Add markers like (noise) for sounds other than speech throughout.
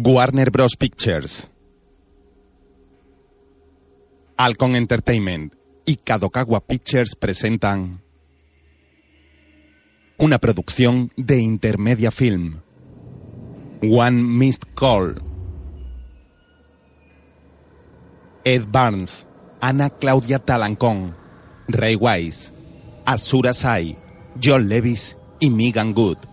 Warner Bros. Pictures, Alcon Entertainment y Kadokawa Pictures presentan una producción de Intermedia Film. One Missed Call. Ed Barnes, Ana Claudia Talancón, Ray Wise, Asura Sai, John Levis y Megan Good.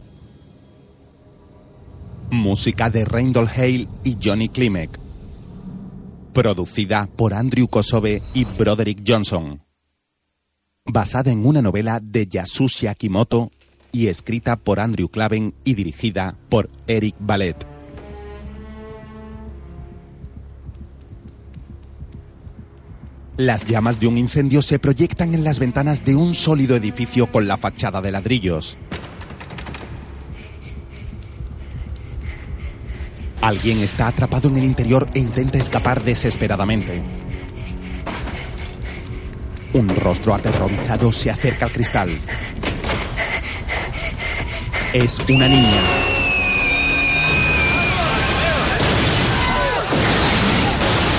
Música de Randall Hale y Johnny Klimek. Producida por Andrew Kosobe y Broderick Johnson. Basada en una novela de Yasushi Akimoto y escrita por Andrew Claven y dirigida por Eric Ballet. Las llamas de un incendio se proyectan en las ventanas de un sólido edificio con la fachada de ladrillos. Alguien está atrapado en el interior e intenta escapar desesperadamente. Un rostro aterrorizado se acerca al cristal. Es una niña.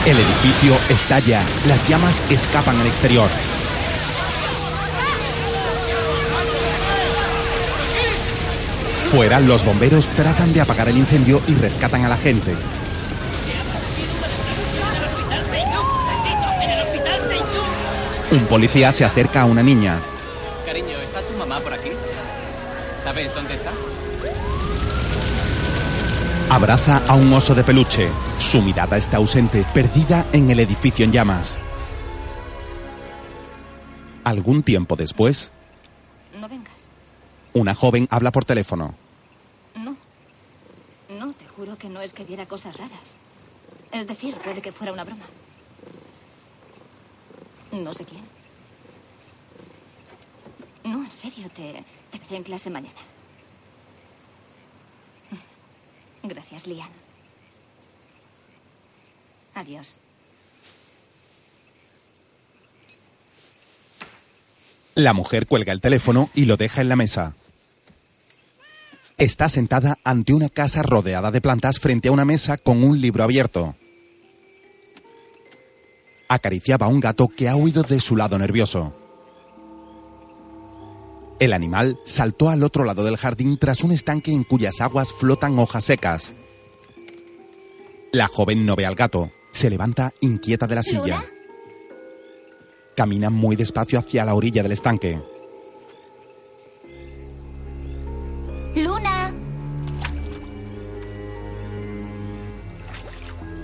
El edificio estalla. Las llamas escapan al exterior. Fuera, los bomberos tratan de apagar el incendio y rescatan a la gente. Un policía se acerca a una niña. Cariño, ¿está tu mamá por aquí? ¿Sabes dónde está? Abraza a un oso de peluche. Su mirada está ausente, perdida en el edificio en llamas. Algún tiempo después. Una joven habla por teléfono. No. No, te juro que no es que viera cosas raras. Es decir, puede que fuera una broma. No sé quién. No, en serio, te, te veré en clase mañana. Gracias, Lian. Adiós. La mujer cuelga el teléfono y lo deja en la mesa. Está sentada ante una casa rodeada de plantas frente a una mesa con un libro abierto. Acariciaba a un gato que ha huido de su lado nervioso. El animal saltó al otro lado del jardín tras un estanque en cuyas aguas flotan hojas secas. La joven no ve al gato. Se levanta inquieta de la silla. Camina muy despacio hacia la orilla del estanque.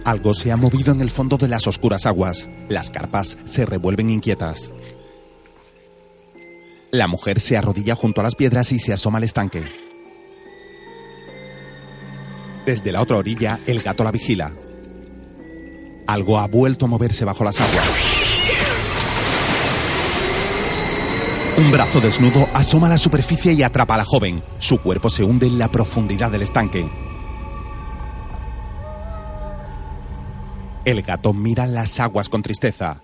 Algo se ha movido en el fondo de las oscuras aguas. Las carpas se revuelven inquietas. La mujer se arrodilla junto a las piedras y se asoma al estanque. Desde la otra orilla, el gato la vigila. Algo ha vuelto a moverse bajo las aguas. Un brazo desnudo asoma a la superficie y atrapa a la joven. Su cuerpo se hunde en la profundidad del estanque. El gato mira las aguas con tristeza.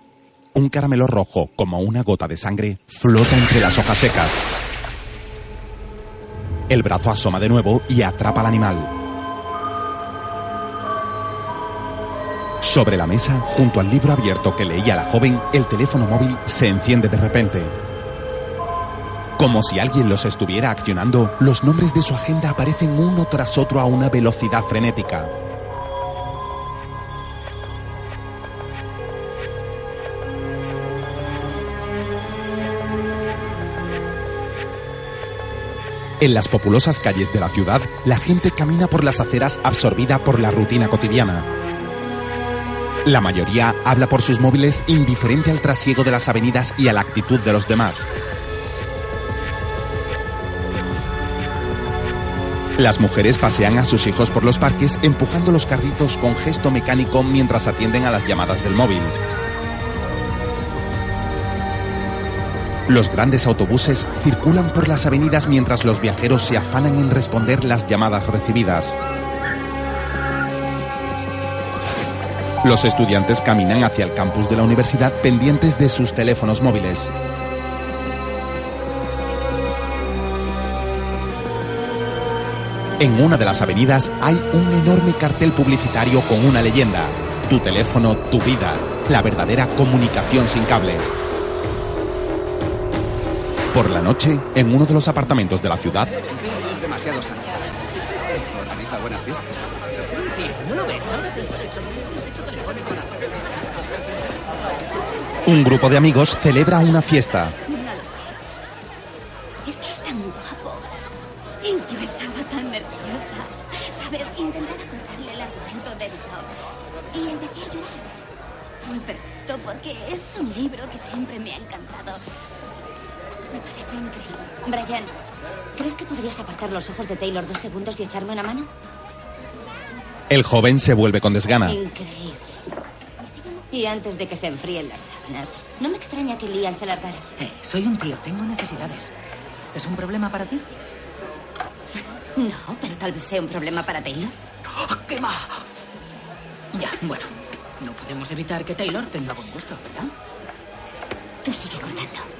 Un caramelo rojo, como una gota de sangre, flota entre las hojas secas. El brazo asoma de nuevo y atrapa al animal. Sobre la mesa, junto al libro abierto que leía la joven, el teléfono móvil se enciende de repente. Como si alguien los estuviera accionando, los nombres de su agenda aparecen uno tras otro a una velocidad frenética. En las populosas calles de la ciudad, la gente camina por las aceras absorbida por la rutina cotidiana. La mayoría habla por sus móviles indiferente al trasiego de las avenidas y a la actitud de los demás. Las mujeres pasean a sus hijos por los parques empujando los carritos con gesto mecánico mientras atienden a las llamadas del móvil. Los grandes autobuses circulan por las avenidas mientras los viajeros se afanan en responder las llamadas recibidas. Los estudiantes caminan hacia el campus de la universidad pendientes de sus teléfonos móviles. En una de las avenidas hay un enorme cartel publicitario con una leyenda. Tu teléfono, tu vida. La verdadera comunicación sin cable. Por la noche, en uno de los apartamentos de la ciudad, Es demasiado sano. Organiza buenas fiestas. Sí, tío, ¿no lo ves? Ahora tengo sexo telefónico, un grupo de amigos celebra una fiesta. No lo sé. Es que es tan guapo. Y yo estaba tan nerviosa. ¿Sabes? Intentaba contarle el argumento de Dog. Y empecé a llorar. Fue perfecto porque es un libro que siempre me ha encantado. Increíble. Brian, ¿crees que podrías apartar los ojos de Taylor dos segundos y echarme una mano? El joven se vuelve con desgana. Increíble. Y antes de que se enfríen las sábanas, no me extraña que Liam se largara. Eh, soy un tío, tengo necesidades. ¿Es un problema para ti? No, pero tal vez sea un problema para Taylor. ¡Quema! Ya, bueno. No podemos evitar que Taylor tenga buen gusto, ¿verdad? Tú sigue cortando.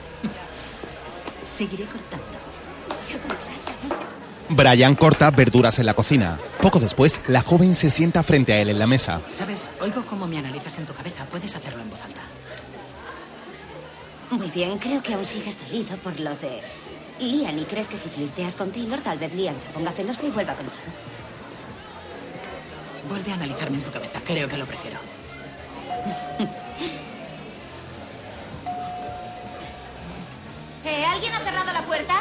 Seguiré cortando. Clase. Brian corta verduras en la cocina. Poco después, la joven se sienta frente a él en la mesa. ¿Sabes? Oigo cómo me analizas en tu cabeza. Puedes hacerlo en voz alta. Muy bien, creo que aún sigues dolido por lo de Liam y crees que si flirteas con Taylor, tal vez Liam se ponga celosa y vuelva contigo. Vuelve a analizarme en tu cabeza. Creo que lo prefiero. (laughs) ¿Eh, ¿Alguien ha cerrado la puerta?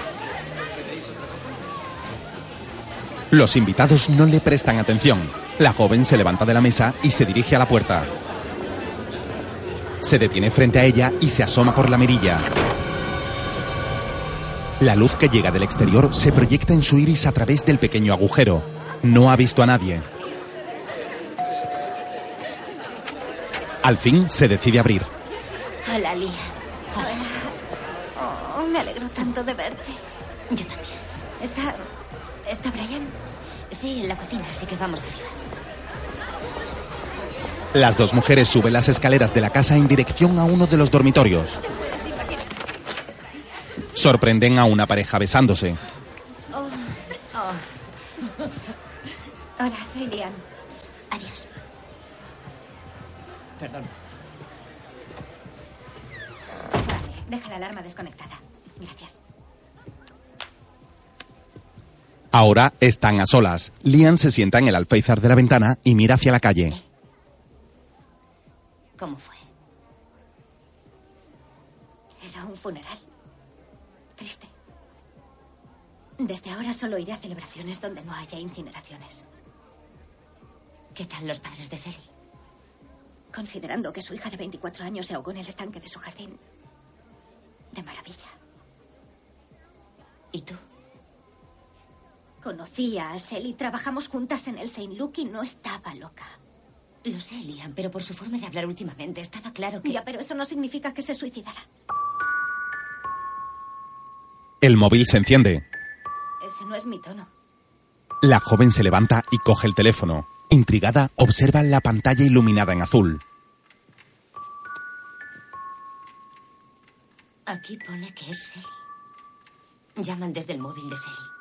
Los invitados no le prestan atención. La joven se levanta de la mesa y se dirige a la puerta. Se detiene frente a ella y se asoma por la mirilla. La luz que llega del exterior se proyecta en su iris a través del pequeño agujero. No ha visto a nadie. Al fin se decide abrir. Oh, me alegro tanto de verte. Yo también. ¿Está. ¿Está Brian? Sí, en la cocina, así que vamos arriba. Las dos mujeres suben las escaleras de la casa en dirección a uno de los dormitorios. Sorprenden a una pareja besándose. Ahora están a solas. Lian se sienta en el alféizar de la ventana y mira hacia la calle. ¿Cómo fue? Era un funeral. Triste. Desde ahora solo iré a celebraciones donde no haya incineraciones. ¿Qué tal los padres de Sally? Considerando que su hija de 24 años se ahogó en el estanque de su jardín. De maravilla. ¿Y tú? Conocí a Shelly, trabajamos juntas en el Saint Luke y no estaba loca. Lo sé, Liam, pero por su forma de hablar últimamente estaba claro que... Ya, pero eso no significa que se suicidara. El móvil se enciende. Ese no es mi tono. La joven se levanta y coge el teléfono. Intrigada, observa la pantalla iluminada en azul. Aquí pone que es Sally. Llaman desde el móvil de Sally.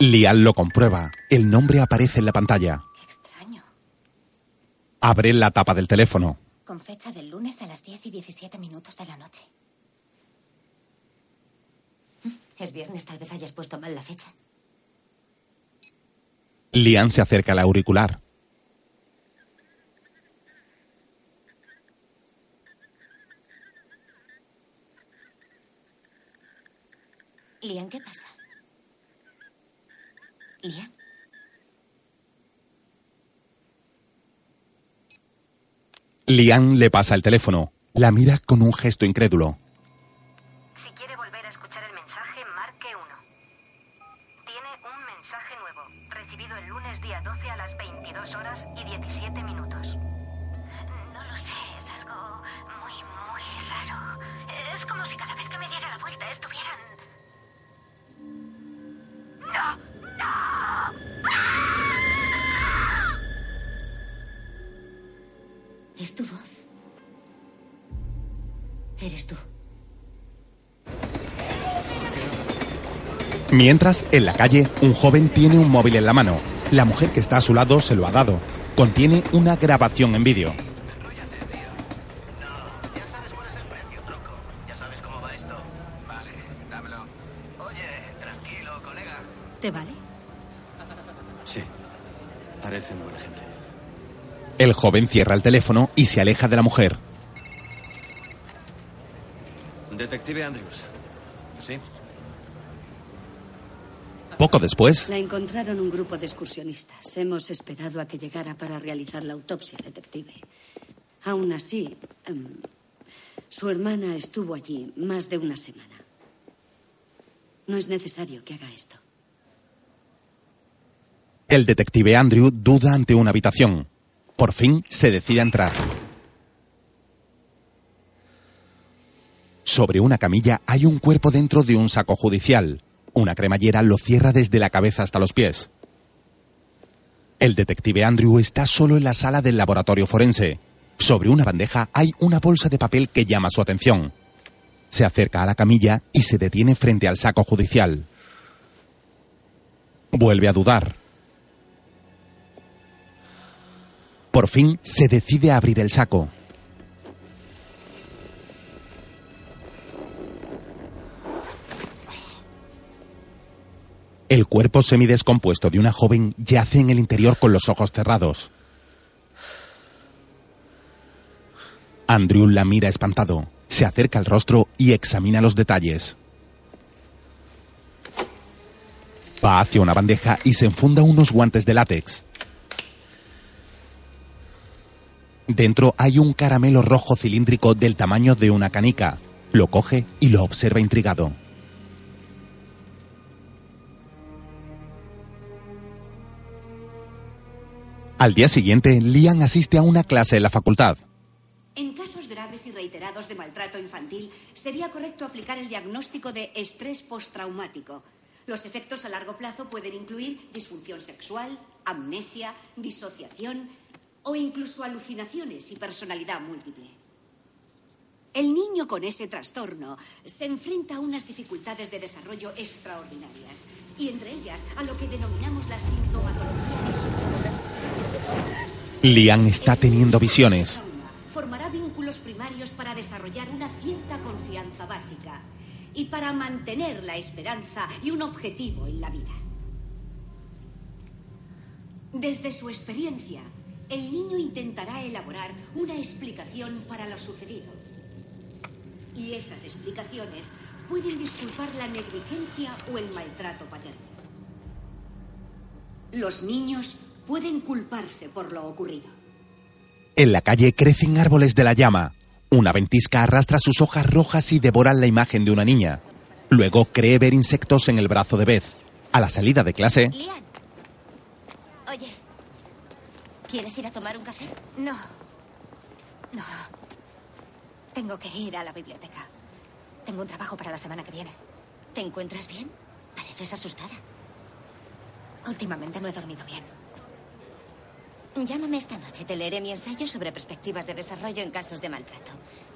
Lian lo comprueba. El nombre aparece en la pantalla. Qué extraño. Abre la tapa del teléfono. Con fecha del lunes a las 10 y 17 minutos de la noche. Es viernes, tal vez hayas puesto mal la fecha. Lian se acerca al auricular. Liam, ¿qué pasa? Liam, Lian le pasa el teléfono. La mira con un gesto incrédulo. Tu voz. Eres tú. Mientras, en la calle, un joven tiene un móvil en la mano. La mujer que está a su lado se lo ha dado. Contiene una grabación en vídeo. Joven cierra el teléfono y se aleja de la mujer. Detective Andrews. ¿Sí? Poco después, La encontraron un grupo de excursionistas. Hemos esperado a que llegara para realizar la autopsia, detective. Aún así, em, su hermana estuvo allí más de una semana. No es necesario que haga esto. el detective Andrew duda ante una habitación. Por fin se decide a entrar. Sobre una camilla hay un cuerpo dentro de un saco judicial. Una cremallera lo cierra desde la cabeza hasta los pies. El detective Andrew está solo en la sala del laboratorio forense. Sobre una bandeja hay una bolsa de papel que llama su atención. Se acerca a la camilla y se detiene frente al saco judicial. Vuelve a dudar. Por fin se decide a abrir el saco. El cuerpo semidescompuesto de una joven yace en el interior con los ojos cerrados. Andrew la mira espantado, se acerca al rostro y examina los detalles. Va hacia una bandeja y se enfunda unos guantes de látex. Dentro hay un caramelo rojo cilíndrico del tamaño de una canica. Lo coge y lo observa intrigado. Al día siguiente, Liam asiste a una clase en la facultad. En casos graves y reiterados de maltrato infantil, sería correcto aplicar el diagnóstico de estrés postraumático. Los efectos a largo plazo pueden incluir disfunción sexual, amnesia, disociación o incluso alucinaciones y personalidad múltiple. El niño con ese trastorno se enfrenta a unas dificultades de desarrollo extraordinarias y entre ellas a lo que denominamos la sintomatología Liam está teniendo visiones. formará vínculos primarios para desarrollar una cierta confianza básica y para mantener la esperanza y un objetivo en la vida. Desde su experiencia, el niño intentará elaborar una explicación para lo sucedido. Y esas explicaciones pueden disculpar la negligencia o el maltrato paterno. Los niños pueden culparse por lo ocurrido. En la calle crecen árboles de la llama. Una ventisca arrastra sus hojas rojas y devoran la imagen de una niña. Luego cree ver insectos en el brazo de Beth. A la salida de clase, Lian. Oye, ¿quieres ir a tomar un café? No. No. Tengo que ir a la biblioteca. Tengo un trabajo para la semana que viene. ¿Te encuentras bien? Pareces asustada. Últimamente no he dormido bien. Llámame esta noche. Te leeré mi ensayo sobre perspectivas de desarrollo en casos de maltrato.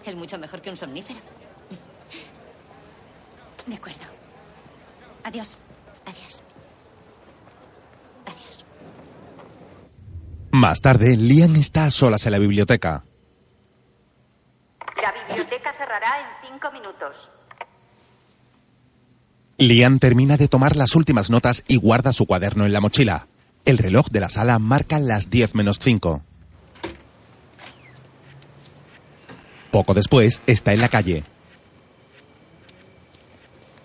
Es mucho mejor que un somnífero. De acuerdo. Adiós. Adiós. Adiós. Más tarde, Liam está a solas en la biblioteca. La biblioteca cerrará en cinco minutos. Liam termina de tomar las últimas notas y guarda su cuaderno en la mochila. El reloj de la sala marca las 10 menos 5. Poco después está en la calle.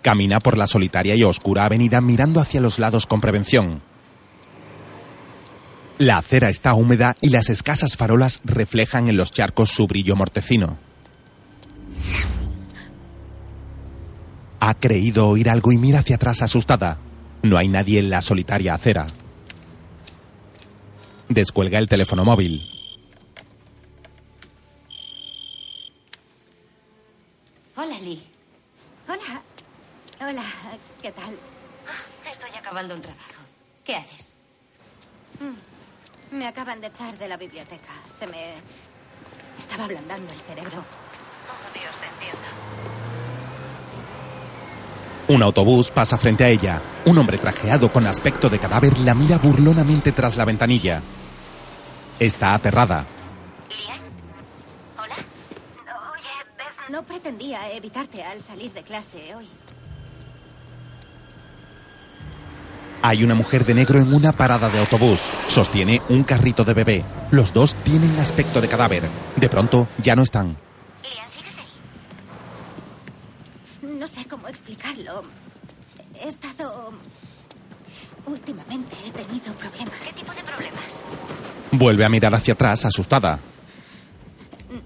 Camina por la solitaria y oscura avenida mirando hacia los lados con prevención. La acera está húmeda y las escasas farolas reflejan en los charcos su brillo mortecino. Ha creído oír algo y mira hacia atrás asustada. No hay nadie en la solitaria acera. Descuelga el teléfono móvil. Hola, Lee. Hola. Hola. ¿Qué tal? Estoy acabando un trabajo. ¿Qué haces? Mm. Me acaban de echar de la biblioteca. Se me estaba ablandando el cerebro. Oh, Dios, te entiendo. Un autobús pasa frente a ella. Un hombre trajeado con aspecto de cadáver la mira burlonamente tras la ventanilla. Está aterrada. No pretendía evitarte al salir de clase hoy. Hay una mujer de negro en una parada de autobús. Sostiene un carrito de bebé. Los dos tienen aspecto de cadáver. De pronto ya no están. No sé cómo explicarlo. He estado... Últimamente he tenido problemas. ¿Qué tipo de problemas? Vuelve a mirar hacia atrás asustada.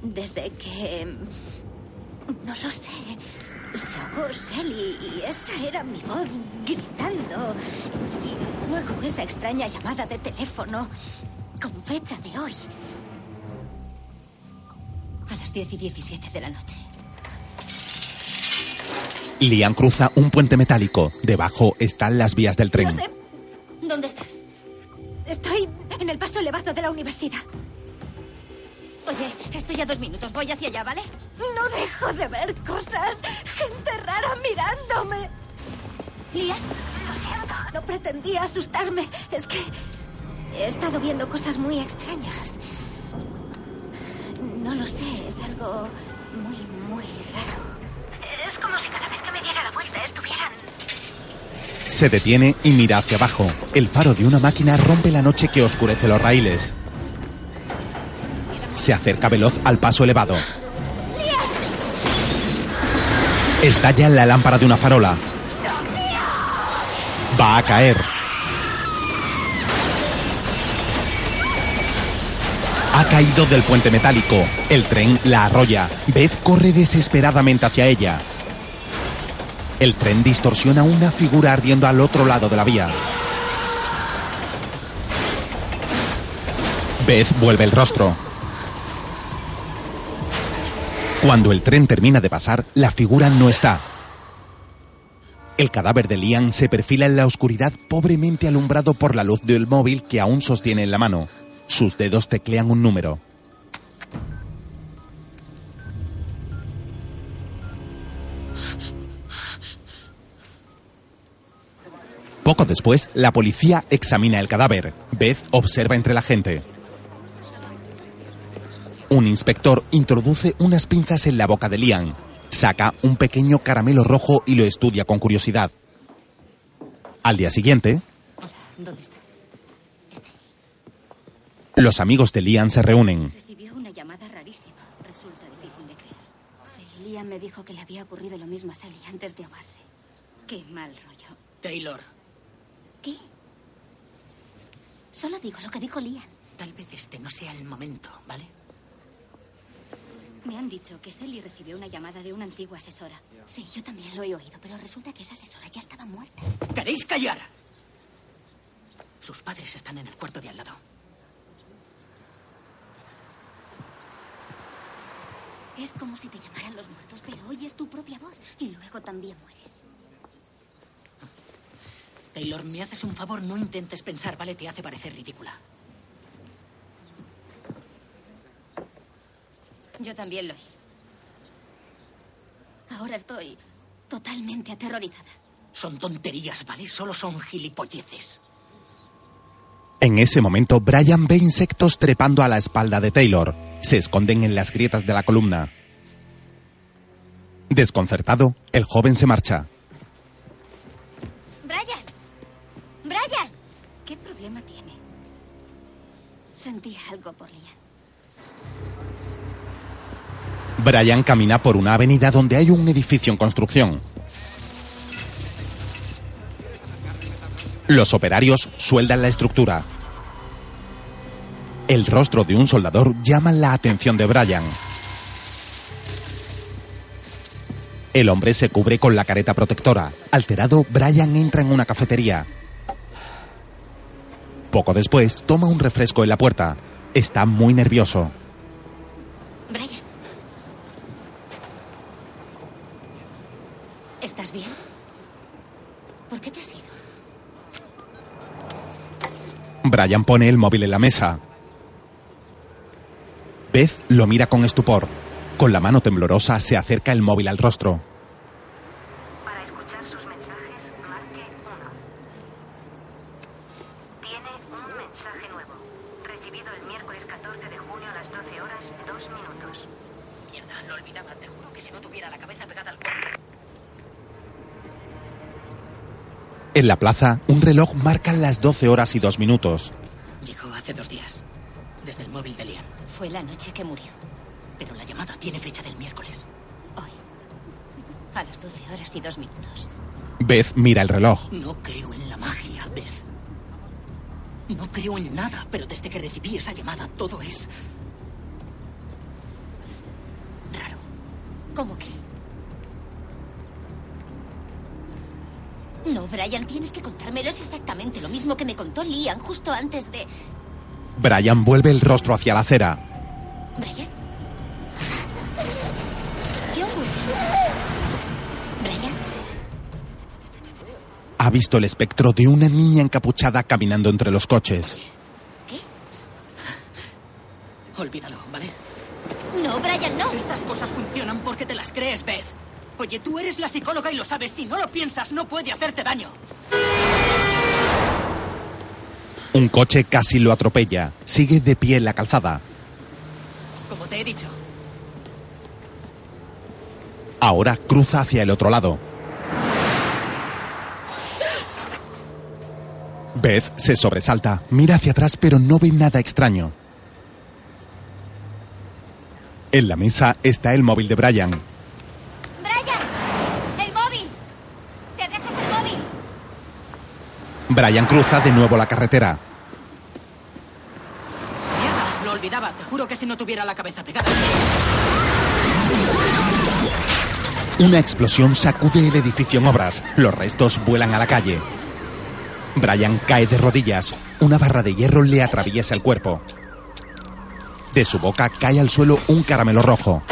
Desde que... No lo sé. Se ahogó Shelly y esa era mi voz gritando. Y luego esa extraña llamada de teléfono con fecha de hoy. A las 10 y 17 de la noche. Lian cruza un puente metálico. Debajo están las vías del tren. No sé. ¿Dónde estás? Estoy en el paso elevado de la universidad. Oye, estoy a dos minutos. Voy hacia allá, ¿vale? No dejo de ver cosas. Gente rara mirándome. Lian, Lo siento. No pretendía asustarme. Es que he estado viendo cosas muy extrañas. No lo sé. Es algo muy, muy raro. Es como si cada vez que me diera la vuelta estuvieran... Se detiene y mira hacia abajo. El faro de una máquina rompe la noche que oscurece los raíles. Se acerca veloz al paso elevado. Estalla la lámpara de una farola. Va a caer. Ha caído del puente metálico. El tren la arrolla. Beth corre desesperadamente hacia ella. El tren distorsiona una figura ardiendo al otro lado de la vía. Beth vuelve el rostro. Cuando el tren termina de pasar, la figura no está. El cadáver de Liam se perfila en la oscuridad pobremente alumbrado por la luz del móvil que aún sostiene en la mano. Sus dedos teclean un número. Poco después, la policía examina el cadáver. Beth observa entre la gente. Un inspector introduce unas pinzas en la boca de Liam. Saca un pequeño caramelo rojo y lo estudia con curiosidad. Al día siguiente, ¿dónde está? los amigos de Liam se reúnen. Recibió una llamada rarísima. Resulta difícil de creer. Sí, Liam me dijo que le había ocurrido lo mismo a Sally antes de ahogarse. Qué mal rollo. Taylor, ¿Qué? Solo digo lo que dijo Liam. tal vez este no sea el momento, ¿vale? Me han dicho que Sally recibió una llamada de una antigua asesora. Sí, yo también lo he oído, pero resulta que esa asesora ya estaba muerta. ¿Queréis callar? Sus padres están en el cuarto de al lado. Es como si te llamaran los muertos, pero oyes tu propia voz y luego también mueres. Taylor, me haces un favor, no intentes pensar, ¿vale? Te hace parecer ridícula. Yo también lo oí. Ahora estoy totalmente aterrorizada. Son tonterías, ¿vale? Solo son gilipolleces. En ese momento, Brian ve insectos trepando a la espalda de Taylor. Se esconden en las grietas de la columna. Desconcertado, el joven se marcha. ¡Brian! ¡Brian! ¿Qué problema tiene? Sentí algo por Liam. Brian camina por una avenida donde hay un edificio en construcción. Los operarios sueldan la estructura. El rostro de un soldador llama la atención de Brian. El hombre se cubre con la careta protectora. Alterado, Brian entra en una cafetería. Poco después, toma un refresco en la puerta. Está muy nervioso. Brian pone el móvil en la mesa. Beth lo mira con estupor. Con la mano temblorosa se acerca el móvil al rostro. Para escuchar sus mensajes mensaje nuevo. Recibido el miércoles 14 de junio a las 12 horas 2 minutos. Mierda, lo olvidaba. Te juro que si no tuviera la cabeza pegada al cuerpo. En la plaza, un reloj marca las 12 horas y 2 minutos. Llegó hace dos días. Desde el móvil de Lian. Fue la noche que murió. Pero la llamada tiene fecha del miércoles. A las 12 horas y 2 minutos. Beth mira el reloj. No creo en la magia, Beth. No creo en nada, pero desde que recibí esa llamada todo es... Brian, tienes que contármelo. Es exactamente lo mismo que me contó Liam justo antes de... Brian vuelve el rostro hacia la acera. ¿Brian? ¿Qué ocurre? ¿Brian? Ha visto el espectro de una niña encapuchada caminando entre los coches. Olvídalo, ¿vale? No, Brian, no. Estas cosas funcionan porque te las crees, Beth. Oye, tú eres la psicóloga y lo sabes. Si no lo piensas, no puede hacerte daño. Un coche casi lo atropella. Sigue de pie en la calzada. Como te he dicho. Ahora cruza hacia el otro lado. Beth se sobresalta, mira hacia atrás pero no ve nada extraño. En la mesa está el móvil de Brian. ¡Brian! ¡El móvil! ¡Te dejas el móvil! Brian cruza de nuevo la carretera. Mierda, lo olvidaba. Te juro que si no tuviera la cabeza pegada. Una explosión sacude el edificio en obras. Los restos vuelan a la calle. Brian cae de rodillas. Una barra de hierro le atraviesa el cuerpo. De su boca cae al suelo un caramelo rojo.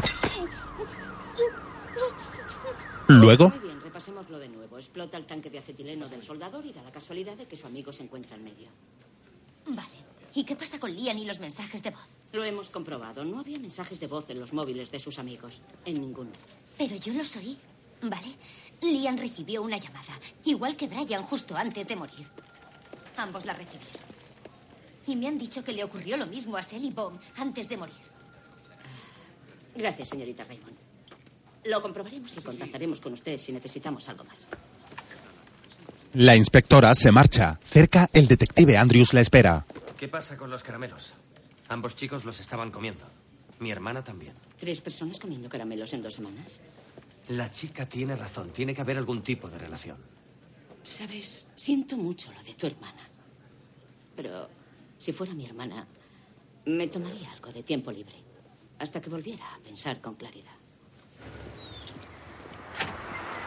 Luego, Muy bien, repasémoslo de nuevo. Explota el tanque de acetileno del soldador y da la casualidad de que su amigo se encuentra en medio. Vale. ¿Y qué pasa con Liam y los mensajes de voz? Lo hemos comprobado. No había mensajes de voz en los móviles de sus amigos. En ninguno. Pero yo los oí. Vale. Liam recibió una llamada, igual que Brian justo antes de morir. Ambos la recibieron. Y me han dicho que le ocurrió lo mismo a Sally Baum antes de morir. Gracias, señorita Raymond. Lo comprobaremos y contactaremos con usted si necesitamos algo más. La inspectora se marcha. Cerca, el detective Andrews la espera. ¿Qué pasa con los caramelos? Ambos chicos los estaban comiendo. Mi hermana también. ¿Tres personas comiendo caramelos en dos semanas? La chica tiene razón. Tiene que haber algún tipo de relación. Sabes, siento mucho lo de tu hermana. Pero si fuera mi hermana, me tomaría algo de tiempo libre. Hasta que volviera a pensar con claridad.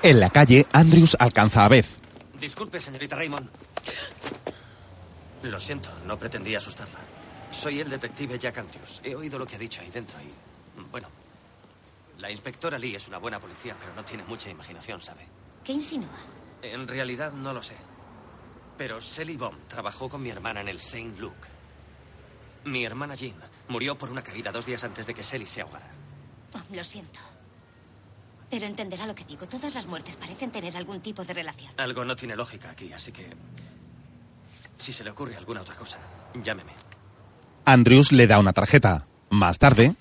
En la calle, Andrews alcanza a Beth. Disculpe, señorita Raymond. Lo siento, no pretendía asustarla. Soy el detective Jack Andrews. He oído lo que ha dicho ahí dentro y... Bueno, la inspectora Lee es una buena policía, pero no tiene mucha imaginación, ¿sabe? ¿Qué insinúa? En realidad no lo sé. Pero Sally Baum trabajó con mi hermana en el Saint Luke. Mi hermana Jean murió por una caída dos días antes de que Sally se ahogara. Oh, lo siento. Pero entenderá lo que digo. Todas las muertes parecen tener algún tipo de relación. Algo no tiene lógica aquí, así que... Si se le ocurre alguna otra cosa, llámeme. Andrews le da una tarjeta. Más tarde,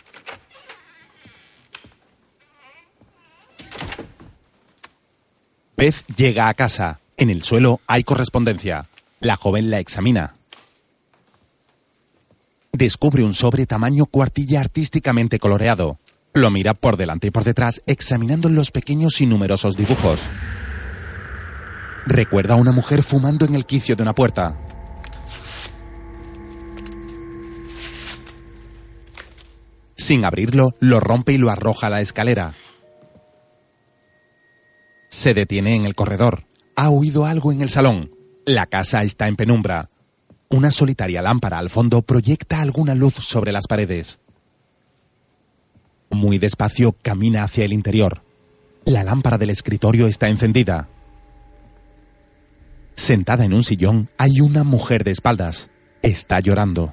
Beth llega a casa. En el suelo hay correspondencia. La joven la examina. Descubre un sobre tamaño cuartilla artísticamente coloreado. Lo mira por delante y por detrás, examinando los pequeños y numerosos dibujos. Recuerda a una mujer fumando en el quicio de una puerta. Sin abrirlo, lo rompe y lo arroja a la escalera. Se detiene en el corredor. Ha oído algo en el salón. La casa está en penumbra. Una solitaria lámpara al fondo proyecta alguna luz sobre las paredes. Muy despacio camina hacia el interior. La lámpara del escritorio está encendida. Sentada en un sillón hay una mujer de espaldas. Está llorando.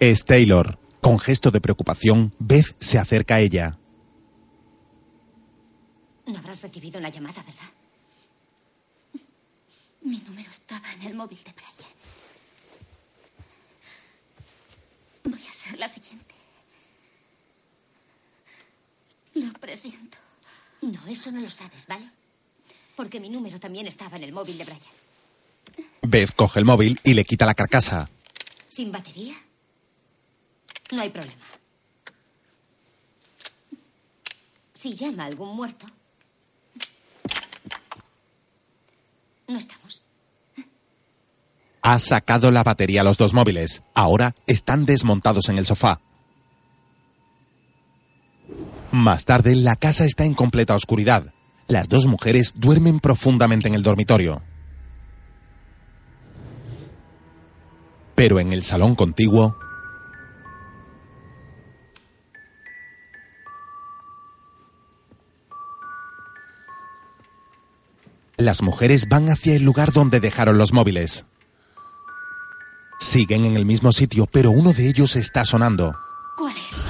Es Taylor. Con gesto de preocupación, Beth se acerca a ella. No habrás recibido una llamada, ¿verdad? Mi número estaba en el móvil de Brian. Voy a ser la siguiente. Lo presiento. No, eso no lo sabes, ¿vale? Porque mi número también estaba en el móvil de Brian. Beth coge el móvil y le quita la carcasa. ¿Sin batería? No hay problema. Si llama algún muerto. No estamos. Ha sacado la batería a los dos móviles. Ahora están desmontados en el sofá. Más tarde, la casa está en completa oscuridad. Las dos mujeres duermen profundamente en el dormitorio. Pero en el salón contiguo, las mujeres van hacia el lugar donde dejaron los móviles. Siguen en el mismo sitio, pero uno de ellos está sonando. ¿Cuál es?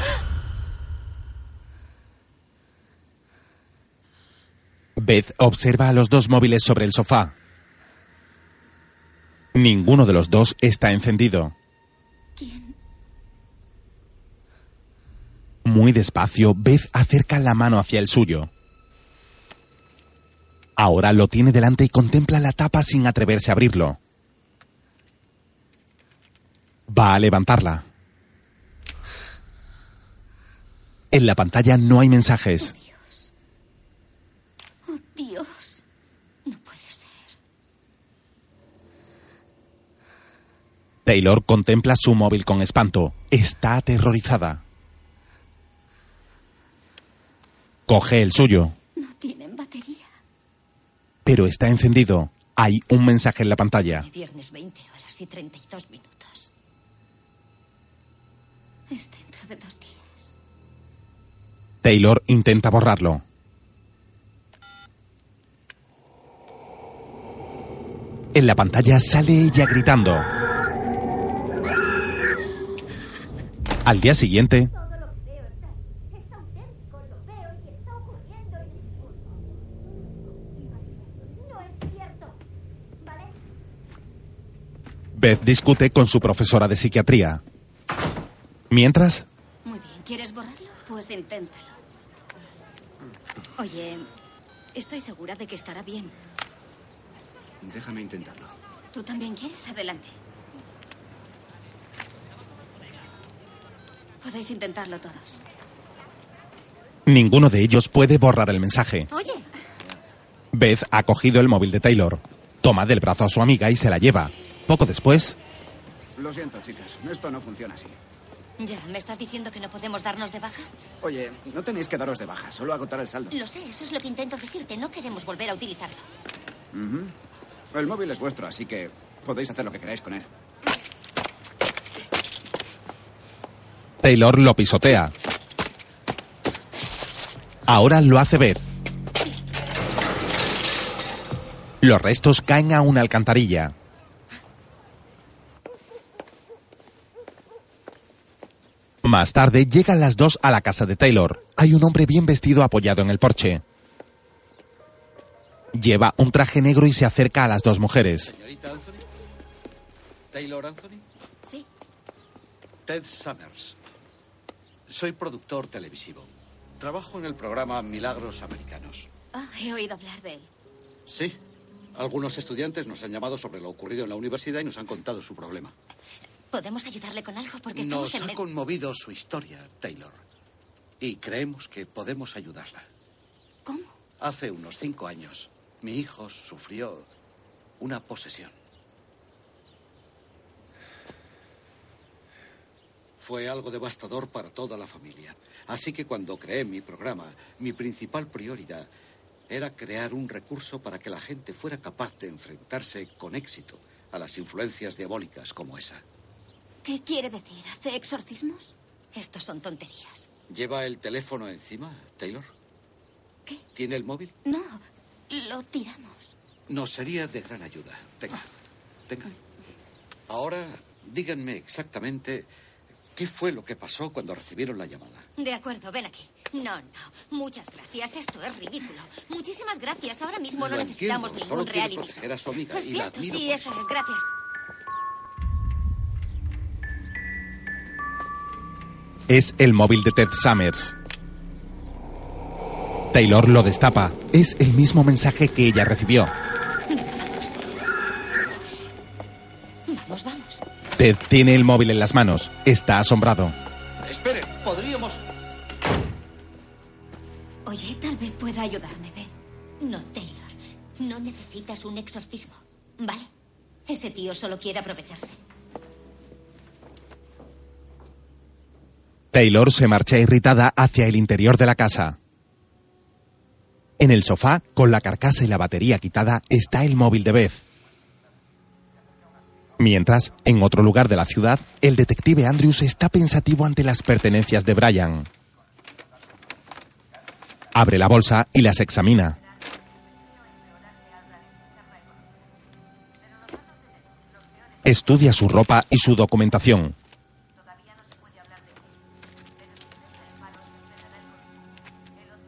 Beth observa a los dos móviles sobre el sofá. Ninguno de los dos está encendido. ¿Quién? Muy despacio, Beth acerca la mano hacia el suyo. Ahora lo tiene delante y contempla la tapa sin atreverse a abrirlo. Va a levantarla. En la pantalla no hay mensajes. Oh, Dios. No puede ser. Taylor contempla su móvil con espanto. Está aterrorizada. Coge el suyo, No tienen batería. pero está encendido. Hay un mensaje en la pantalla. Viernes 20 horas y 32 minutos. Es dentro de dos días. Taylor intenta borrarlo. En la pantalla sale ella gritando. Al día siguiente, Beth discute con su profesora de psiquiatría. Mientras, Muy bien, ¿quieres borrarlo? Pues inténtalo. Oye, estoy segura de que estará bien. Déjame intentarlo. ¿Tú también quieres? Adelante. Podéis intentarlo todos. ninguno de ellos puede borrar el mensaje. Oye, Beth ha cogido el móvil de Taylor. Toma del brazo a su amiga y se la lleva. Poco después, Lo siento, chicas. Esto no funciona así. Ya, ¿me estás diciendo que no podemos darnos de baja? Oye, no tenéis que daros de baja, solo agotar el saldo. Lo sé, eso es lo que intento decirte. No queremos volver a utilizarlo. El móvil es vuestro, así que podéis hacer lo que queráis con él. Taylor lo pisotea. Ahora lo hace Beth. Los restos caen a una alcantarilla. Más tarde llegan las dos a la casa de Taylor. Hay un hombre bien vestido apoyado en el porche. Lleva un traje negro y se acerca a las dos mujeres. Señorita Anthony. Taylor Anthony. Sí. Ted Summers. Soy productor televisivo. Trabajo en el programa Milagros Americanos. Ah, he oído hablar de él. Sí. Algunos estudiantes nos han llamado sobre lo ocurrido en la universidad y nos han contado su problema. ¿Podemos ayudarle con algo? Porque estamos Nos en ha conmovido su historia, Taylor. Y creemos que podemos ayudarla. ¿Cómo? Hace unos cinco años, mi hijo sufrió una posesión. Fue algo devastador para toda la familia. Así que cuando creé mi programa, mi principal prioridad era crear un recurso para que la gente fuera capaz de enfrentarse con éxito a las influencias diabólicas como esa. ¿Qué quiere decir? ¿Hace exorcismos? Estos son tonterías. ¿Lleva el teléfono encima, Taylor? ¿Qué? ¿Tiene el móvil? No, lo tiramos. Nos sería de gran ayuda. Tenga. Tenga. Ahora, díganme exactamente qué fue lo que pasó cuando recibieron la llamada. De acuerdo, ven aquí. No, no. Muchas gracias. Esto es ridículo. Muchísimas gracias. Ahora mismo no necesitamos entiendo, ningún solo reality. proteger a su amiga Es y la cierto, sí, eso es. Gracias. Es el móvil de Ted Summers. Taylor lo destapa. Es el mismo mensaje que ella recibió. Vamos, vamos. Ted tiene el móvil en las manos. Está asombrado. Esperen, podríamos... Oye, tal vez pueda ayudarme, Beth. No, Taylor. No necesitas un exorcismo. ¿Vale? Ese tío solo quiere aprovecharse. Taylor se marcha irritada hacia el interior de la casa. En el sofá, con la carcasa y la batería quitada, está el móvil de Beth. Mientras, en otro lugar de la ciudad, el detective Andrews está pensativo ante las pertenencias de Brian. Abre la bolsa y las examina. Estudia su ropa y su documentación.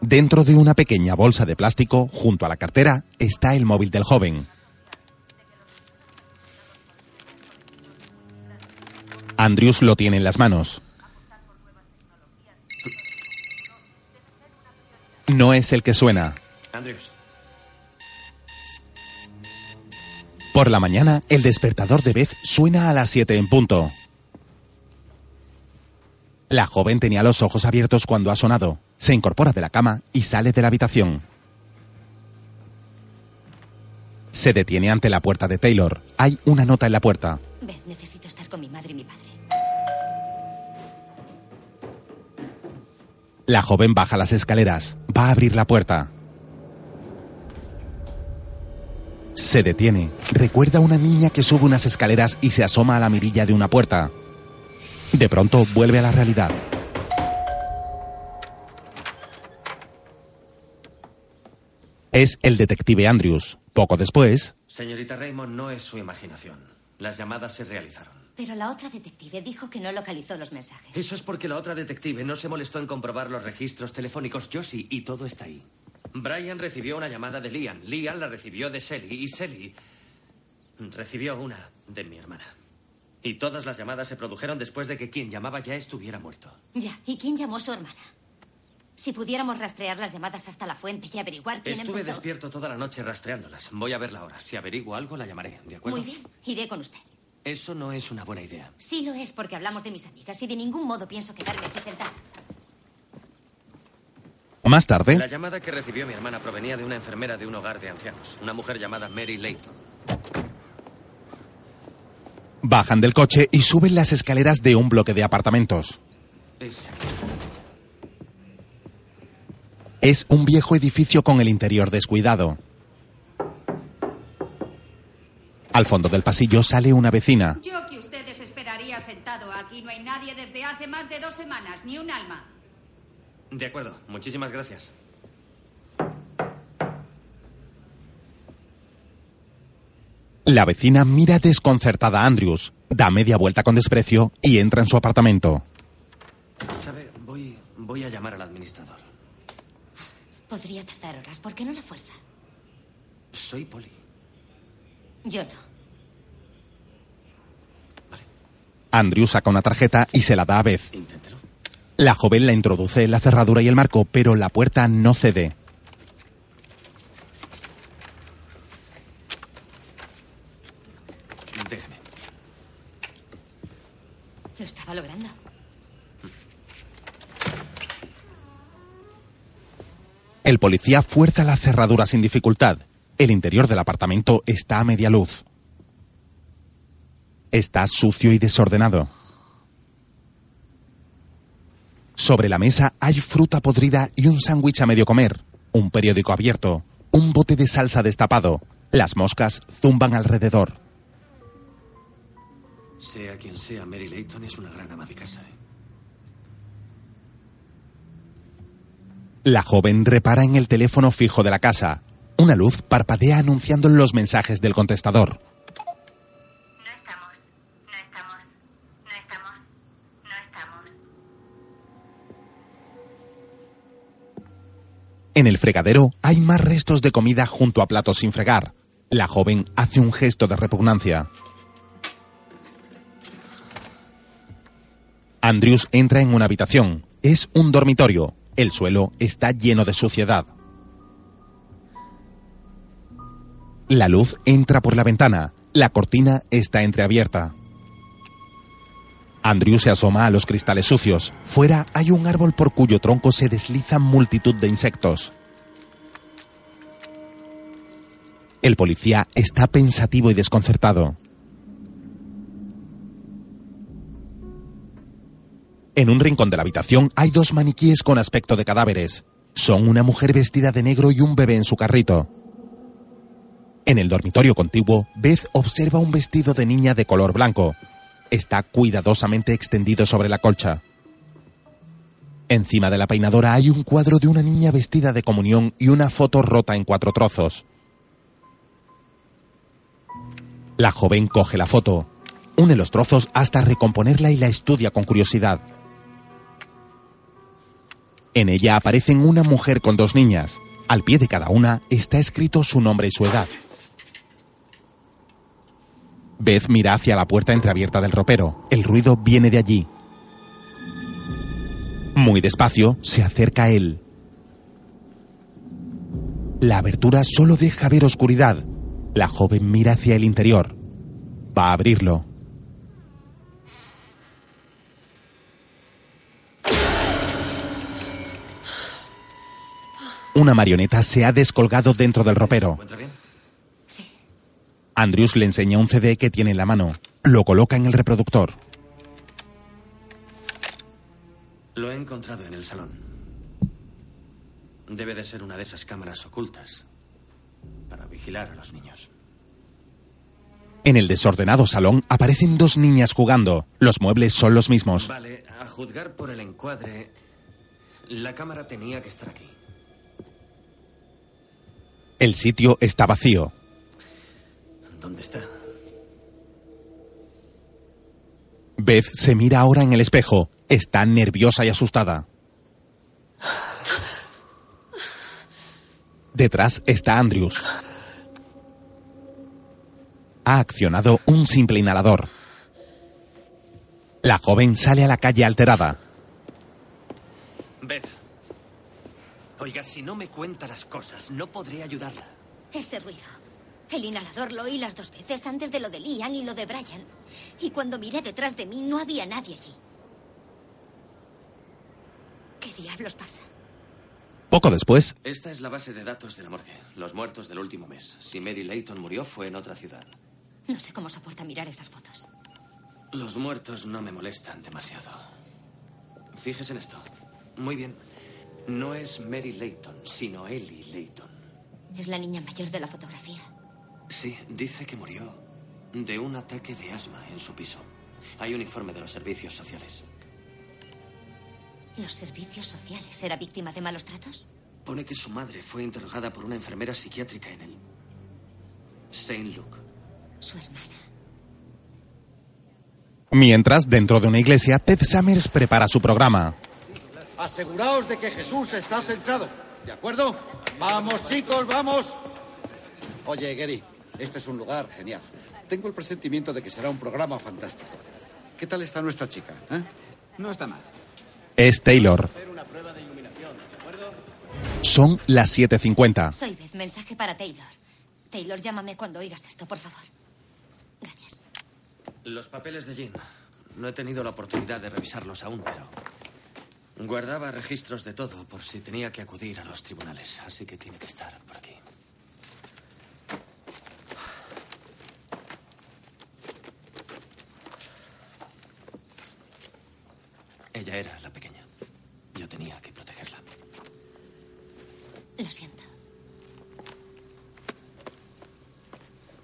Dentro de una pequeña bolsa de plástico, junto a la cartera, está el móvil del joven. Andrews lo tiene en las manos. No es el que suena. Andrews. Por la mañana, el despertador de Beth suena a las 7 en punto. La joven tenía los ojos abiertos cuando ha sonado. Se incorpora de la cama y sale de la habitación. Se detiene ante la puerta de Taylor. Hay una nota en la puerta. Beth, necesito estar con mi madre y mi padre. La joven baja las escaleras. Va a abrir la puerta. Se detiene. Recuerda a una niña que sube unas escaleras y se asoma a la mirilla de una puerta. De pronto vuelve a la realidad. Es el detective Andrews. Poco después, Señorita Raymond, no es su imaginación. Las llamadas se realizaron. Pero la otra detective dijo que no localizó los mensajes. Eso es porque la otra detective no se molestó en comprobar los registros telefónicos. Yo sí, y todo está ahí. Brian recibió una llamada de Liam. Liam la recibió de Sally. Y Sally recibió una de mi hermana. Y todas las llamadas se produjeron después de que quien llamaba ya estuviera muerto. Ya, ¿y quién llamó a su hermana? Si pudiéramos rastrear las llamadas hasta la fuente y averiguar quién Estuve empezó... despierto toda la noche rastreándolas. Voy a verla ahora. Si averiguo algo, la llamaré. ¿De acuerdo? Muy bien, iré con usted. Eso no es una buena idea. Sí lo es porque hablamos de mis amigas y de ningún modo pienso quedarme aquí sentada. más tarde, La llamada que recibió mi hermana provenía de una enfermera de un hogar de ancianos, una mujer llamada Mary Layton. Bajan del coche y suben las escaleras de un bloque de apartamentos. Es un viejo edificio con el interior descuidado. Al fondo del pasillo sale una vecina. Yo que ustedes esperaría sentado. Aquí no hay nadie desde hace más de dos semanas, ni un alma. De acuerdo, muchísimas gracias. La vecina mira desconcertada a Andrews, da media vuelta con desprecio y entra en su apartamento. ¿Sabe? Voy, voy a llamar al administrador. Podría tardar horas, ¿por qué no la fuerza? Soy Polly. Yo no. Andrews saca una tarjeta y se la da a Beth. Inténtelo. La joven la introduce en la cerradura y el marco, pero la puerta no cede. Déjeme. Lo estaba logrando. El policía fuerza la cerradura sin dificultad. El interior del apartamento está a media luz. Está sucio y desordenado. Sobre la mesa hay fruta podrida y un sándwich a medio comer, un periódico abierto, un bote de salsa destapado. Las moscas zumban alrededor. Sea quien sea, Mary Layton es una gran ama de casa. ¿eh? La joven repara en el teléfono fijo de la casa. Una luz parpadea anunciando los mensajes del contestador. En el fregadero hay más restos de comida junto a platos sin fregar. La joven hace un gesto de repugnancia. Andrews entra en una habitación. Es un dormitorio. El suelo está lleno de suciedad. La luz entra por la ventana. La cortina está entreabierta. Andrew se asoma a los cristales sucios. Fuera hay un árbol por cuyo tronco se deslizan multitud de insectos. El policía está pensativo y desconcertado. En un rincón de la habitación hay dos maniquíes con aspecto de cadáveres. Son una mujer vestida de negro y un bebé en su carrito. En el dormitorio contiguo, Beth observa un vestido de niña de color blanco. Está cuidadosamente extendido sobre la colcha. Encima de la peinadora hay un cuadro de una niña vestida de comunión y una foto rota en cuatro trozos. La joven coge la foto, une los trozos hasta recomponerla y la estudia con curiosidad. En ella aparecen una mujer con dos niñas. Al pie de cada una está escrito su nombre y su edad. Beth mira hacia la puerta entreabierta del ropero. El ruido viene de allí. Muy despacio, se acerca a él. La abertura solo deja ver oscuridad. La joven mira hacia el interior. Va a abrirlo. Una marioneta se ha descolgado dentro del ropero. Andrews le enseña un CD que tiene en la mano. Lo coloca en el reproductor. Lo he encontrado en el salón. Debe de ser una de esas cámaras ocultas para vigilar a los niños. En el desordenado salón aparecen dos niñas jugando. Los muebles son los mismos. Vale, a juzgar por el encuadre, la cámara tenía que estar aquí. El sitio está vacío. ¿Dónde está? Beth se mira ahora en el espejo. Está nerviosa y asustada. Detrás está Andrews. Ha accionado un simple inhalador. La joven sale a la calle alterada. Beth. Oiga, si no me cuenta las cosas, no podré ayudarla. Ese ruido. El inhalador lo oí las dos veces antes de lo de Liam y lo de Brian. Y cuando miré detrás de mí no había nadie allí. ¿Qué diablos pasa? Poco después, Esta es la base de datos de la morgue. Los muertos del último mes. Si Mary Layton murió, fue en otra ciudad. No sé cómo soporta mirar esas fotos. Los muertos no me molestan demasiado. Fíjese en esto. Muy bien. No es Mary Layton, sino Ellie Layton. Es la niña mayor de la fotografía. Sí, dice que murió de un ataque de asma en su piso. Hay un informe de los servicios sociales. ¿Los servicios sociales? ¿Era víctima de malos tratos? Pone que su madre fue interrogada por una enfermera psiquiátrica en el Saint Luke. Su hermana. mientras dentro de una iglesia, Ted Summers prepara su programa. Aseguraos de que Jesús está centrado. ¿De acuerdo? Vamos, chicos, vamos. Oye, Gary, este es un lugar genial. Tengo el presentimiento de que será un programa fantástico. ¿Qué tal está nuestra chica? eh? No está mal. Es Taylor. Son las 7.50. Soy Beth. Mensaje para Taylor. Taylor, llámame cuando oigas esto, por favor. Gracias. Los papeles de Jean. No he tenido la oportunidad de revisarlos aún, pero guardaba registros de todo por si tenía que acudir a los tribunales, así que tiene que estar por aquí. Ella era la pequeña. Yo tenía que protegerla. Lo siento.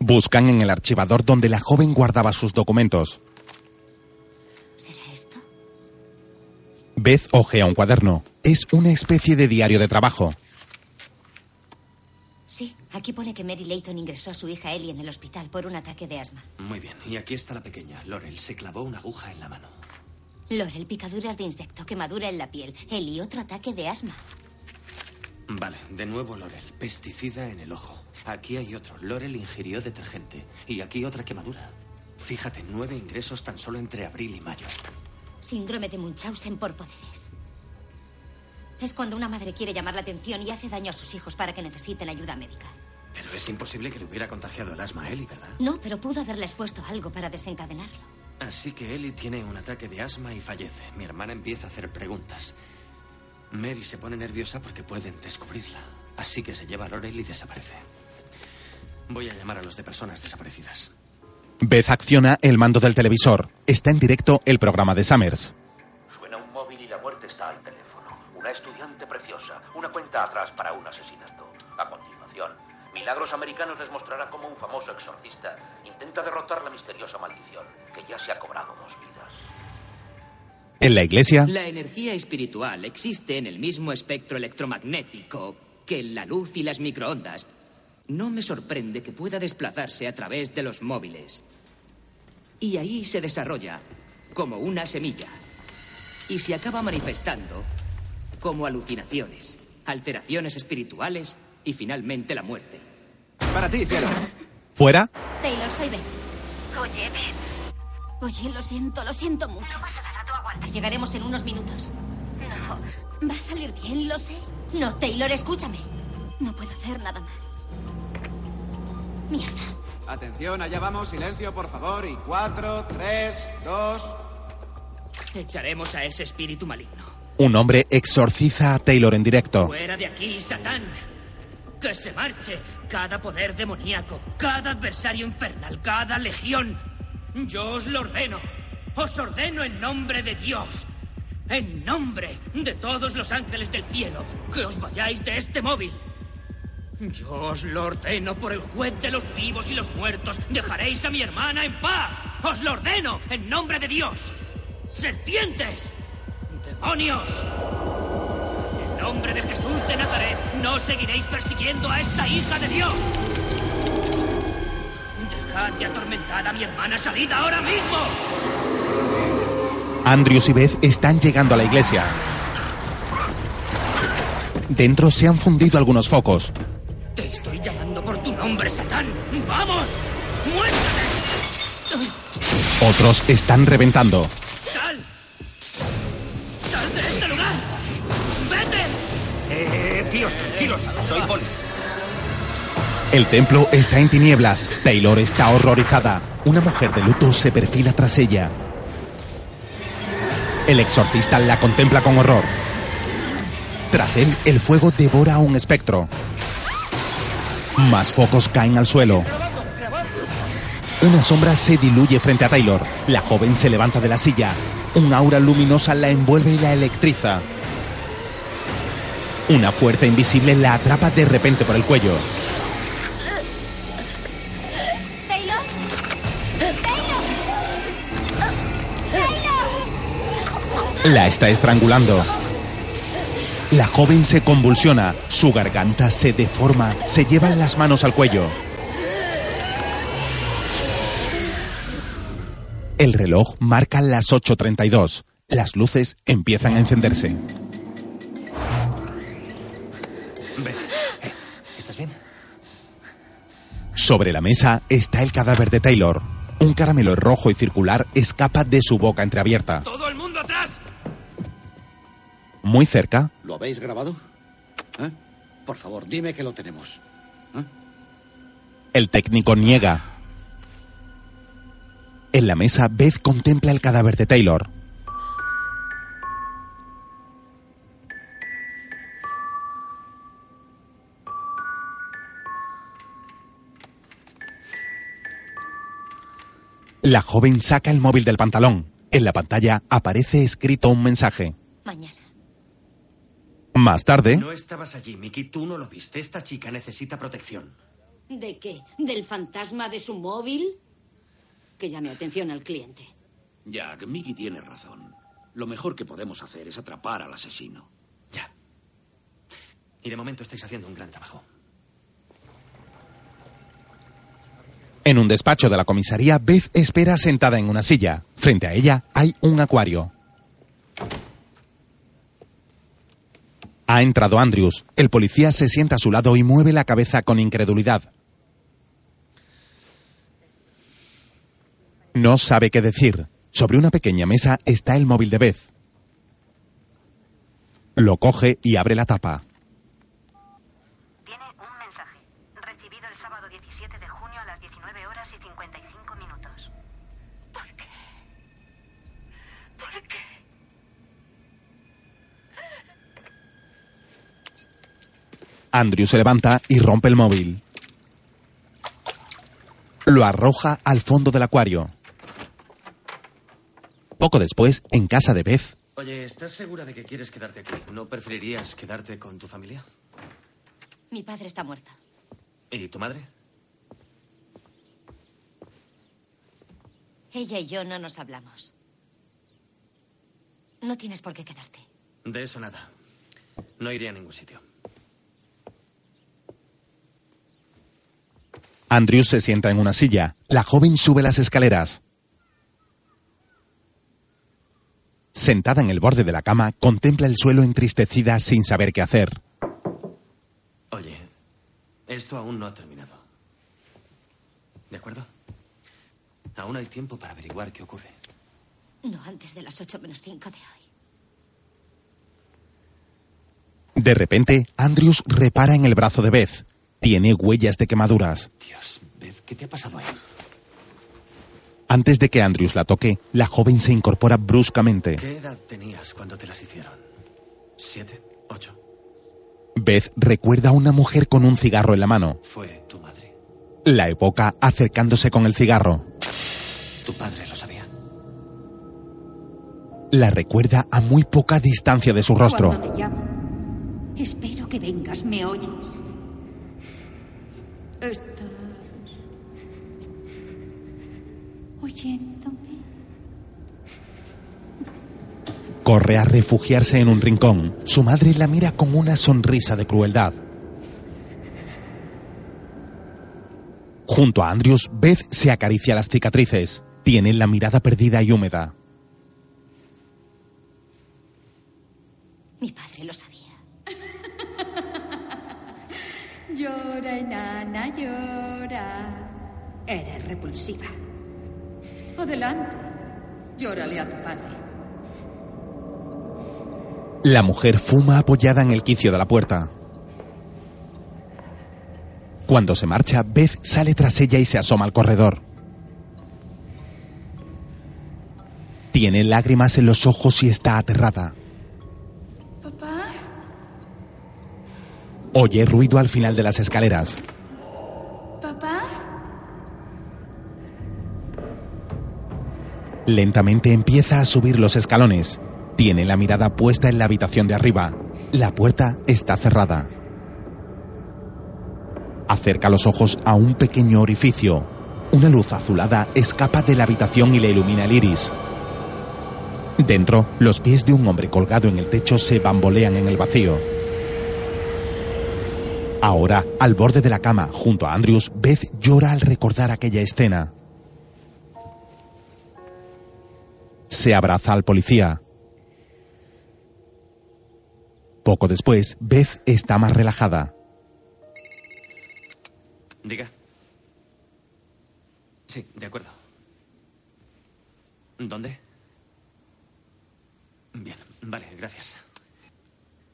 Buscan en el archivador donde la joven guardaba sus documentos. Beth ojea un cuaderno. Es una especie de diario de trabajo. Sí, aquí pone que Mary Layton ingresó a su hija Ellie en el hospital por un ataque de asma. Muy bien, y aquí está la pequeña. Laurel se clavó una aguja en la mano. Laurel, picaduras de insecto, quemadura en la piel. Ellie, otro ataque de asma. Vale, de nuevo Lorel. Pesticida en el ojo. Aquí hay otro. Lorel ingirió detergente. Y aquí otra quemadura. Fíjate, nueve ingresos tan solo entre abril y mayo. Síndrome de Munchausen por poderes. Es cuando una madre quiere llamar la atención y hace daño a sus hijos para que necesiten ayuda médica. Pero es imposible que le hubiera contagiado el asma a Ellie, ¿verdad? No, pero pudo haberles puesto algo para desencadenarlo. Así que Ellie tiene un ataque de asma y fallece. Mi hermana empieza a hacer preguntas. Mary se pone nerviosa porque pueden descubrirla. Así que se lleva a Lorel y desaparece. Voy a llamar a los de personas desaparecidas. Beth acciona el mando del televisor. Está en directo el programa de Summers. Suena un móvil y la muerte está al teléfono. Una estudiante preciosa. Una cuenta atrás para un asesinato. A continuación, Milagros Americanos les mostrará cómo un famoso exorcista intenta derrotar la misteriosa maldición que ya se ha cobrado dos vidas. En la iglesia, La energía espiritual existe en el mismo espectro electromagnético que la luz y las microondas. No me sorprende que pueda desplazarse a través de los móviles. Y ahí se desarrolla como una semilla. Y se acaba manifestando como alucinaciones, alteraciones espirituales y finalmente la muerte. Para ti, cielo. fuera, Taylor, soy Beth. Oye, Beth. Oye, lo siento, lo siento mucho. No pasa nada, tú aguanta. Llegaremos en unos minutos. No, va a salir bien, lo sé. No, Taylor, escúchame. No puedo hacer nada más. Mierda. Atención, allá vamos. Silencio, por favor. Y cuatro, tres, dos. Echaremos a ese espíritu maligno. un hombre exorciza a Taylor en directo. Fuera de aquí, Satán. Que se marche cada poder demoníaco, cada adversario infernal, cada legión. Yo os lo ordeno. Os ordeno en nombre de Dios. En nombre de todos los ángeles del cielo, que os vayáis de este móvil. Yo os lo ordeno por el juez de los vivos y los muertos. Dejaréis a mi hermana en paz. Os lo ordeno en nombre de Dios. Serpientes. ¡Demonios! En nombre de Jesús de Nazaret, no seguiréis persiguiendo a esta hija de Dios. Dejad de atormentar a mi hermana salida ahora mismo. Andrews y Beth están llegando a la iglesia. Dentro se han fundido algunos focos. Te estoy llamando por tu nombre, Satán. ¡Vamos! ¡Muéstrate! Otros están reventando. ¡Sal! ¡Sal de este lugar! ¡Vete! Eh, tíos, tranquilos. Soy Poli. El templo está en tinieblas. Taylor está horrorizada. Una mujer de luto se perfila tras ella. El exorcista la contempla con horror. Tras él, el fuego devora a un espectro. Más focos caen al suelo. Una sombra se diluye frente a Taylor. La joven se levanta de la silla. Un aura luminosa la envuelve y la electriza. Una fuerza invisible la atrapa de repente por el cuello. ¿Taylor? ¡Taylor! ¡Taylor! La está estrangulando. La joven se convulsiona, su garganta se deforma, se llevan las manos al cuello. El reloj marca las 8.32. Las luces empiezan a encenderse. Eh, ¿estás bien? Sobre la mesa está el cadáver de Taylor. Un caramelo rojo y circular escapa de su boca entreabierta. ¡Todo el mundo atrás! Muy cerca, ¿Lo habéis grabado? ¿Eh? Por favor, dime que lo tenemos. el técnico niega. En la mesa, Beth contempla el cadáver de Taylor. La joven saca el móvil del pantalón. En la pantalla aparece escrito un mensaje. Mañana. Más tarde, No estabas allí, Mickey. Tú no lo viste. Esta chica necesita protección. ¿De qué? ¿Del fantasma de su móvil? Que llame atención al cliente. Jack, Mickey tiene razón. Lo mejor que podemos hacer es atrapar al asesino. Ya. Y de momento estáis haciendo un gran trabajo. en un despacho de la comisaría, Beth espera sentada en una silla. Frente a ella hay un acuario. Ha entrado Andrews. El policía se sienta a su lado y mueve la cabeza con incredulidad. No sabe qué decir. Sobre una pequeña mesa está el móvil de Beth. Lo coge y abre la tapa. Tiene un mensaje. Recibido el sábado 17 de junio a las 19 horas y 55 minutos. ¿Por qué? ¿Por qué? Andrew se levanta y rompe el móvil. Lo arroja al fondo del acuario. Poco después, en casa de Beth, Oye, ¿estás segura de que quieres quedarte aquí? ¿No preferirías quedarte con tu familia? Mi padre está muerto. ¿Y tu madre? Ella y yo no nos hablamos. No tienes por qué quedarte. De eso nada. No iría a ningún sitio. Andrews se sienta en una silla. La joven sube las escaleras. Sentada en el borde de la cama, contempla el suelo entristecida sin saber qué hacer. Oye, esto aún no ha terminado. ¿De acuerdo? Aún hay tiempo para averiguar qué ocurre. No antes de las 8 menos 5 de hoy. De repente, Andrews repara en el brazo de Beth. Tiene huellas de quemaduras. Dios, Beth, ¿qué te ha pasado ahí? Antes de que Andrews la toque, la joven se incorpora bruscamente. ¿Qué edad tenías cuando te las hicieron? ¿Siete? ¿Ocho? Beth recuerda a una mujer con un cigarro en la mano. Fue tu madre. La evoca acercándose con el cigarro. Tu padre lo sabía. La recuerda a muy poca distancia de su rostro. Cuando te llamo, espero que vengas, ¿me oyes? ¿Estás oyéndome? Corre a refugiarse en un rincón. Su madre la mira con una sonrisa de crueldad. Junto a Andrews, Beth se acaricia las cicatrices. Tiene la mirada perdida y húmeda. Mi padre lo sabía. (laughs) Llora, enana, llora. Eres repulsiva. Adelante. Llórale a tu padre. La mujer fuma apoyada en el quicio de la puerta. Cuando se marcha, Beth sale tras ella y se asoma al corredor. Tiene lágrimas en los ojos y está aterrada. ¿Papá? Oye ruido al final de las escaleras. Lentamente empieza a subir los escalones. Tiene la mirada puesta en la habitación de arriba. La puerta está cerrada. Acerca los ojos a un pequeño orificio. Una luz azulada escapa de la habitación y le ilumina el iris. Dentro, los pies de un hombre colgado en el techo se bambolean en el vacío. Ahora, al borde de la cama, junto a Andrews, Beth llora al recordar aquella escena. Se abraza al policía. Poco después, Beth está más relajada. Diga. Sí, de acuerdo. ¿Dónde? Bien, vale, gracias.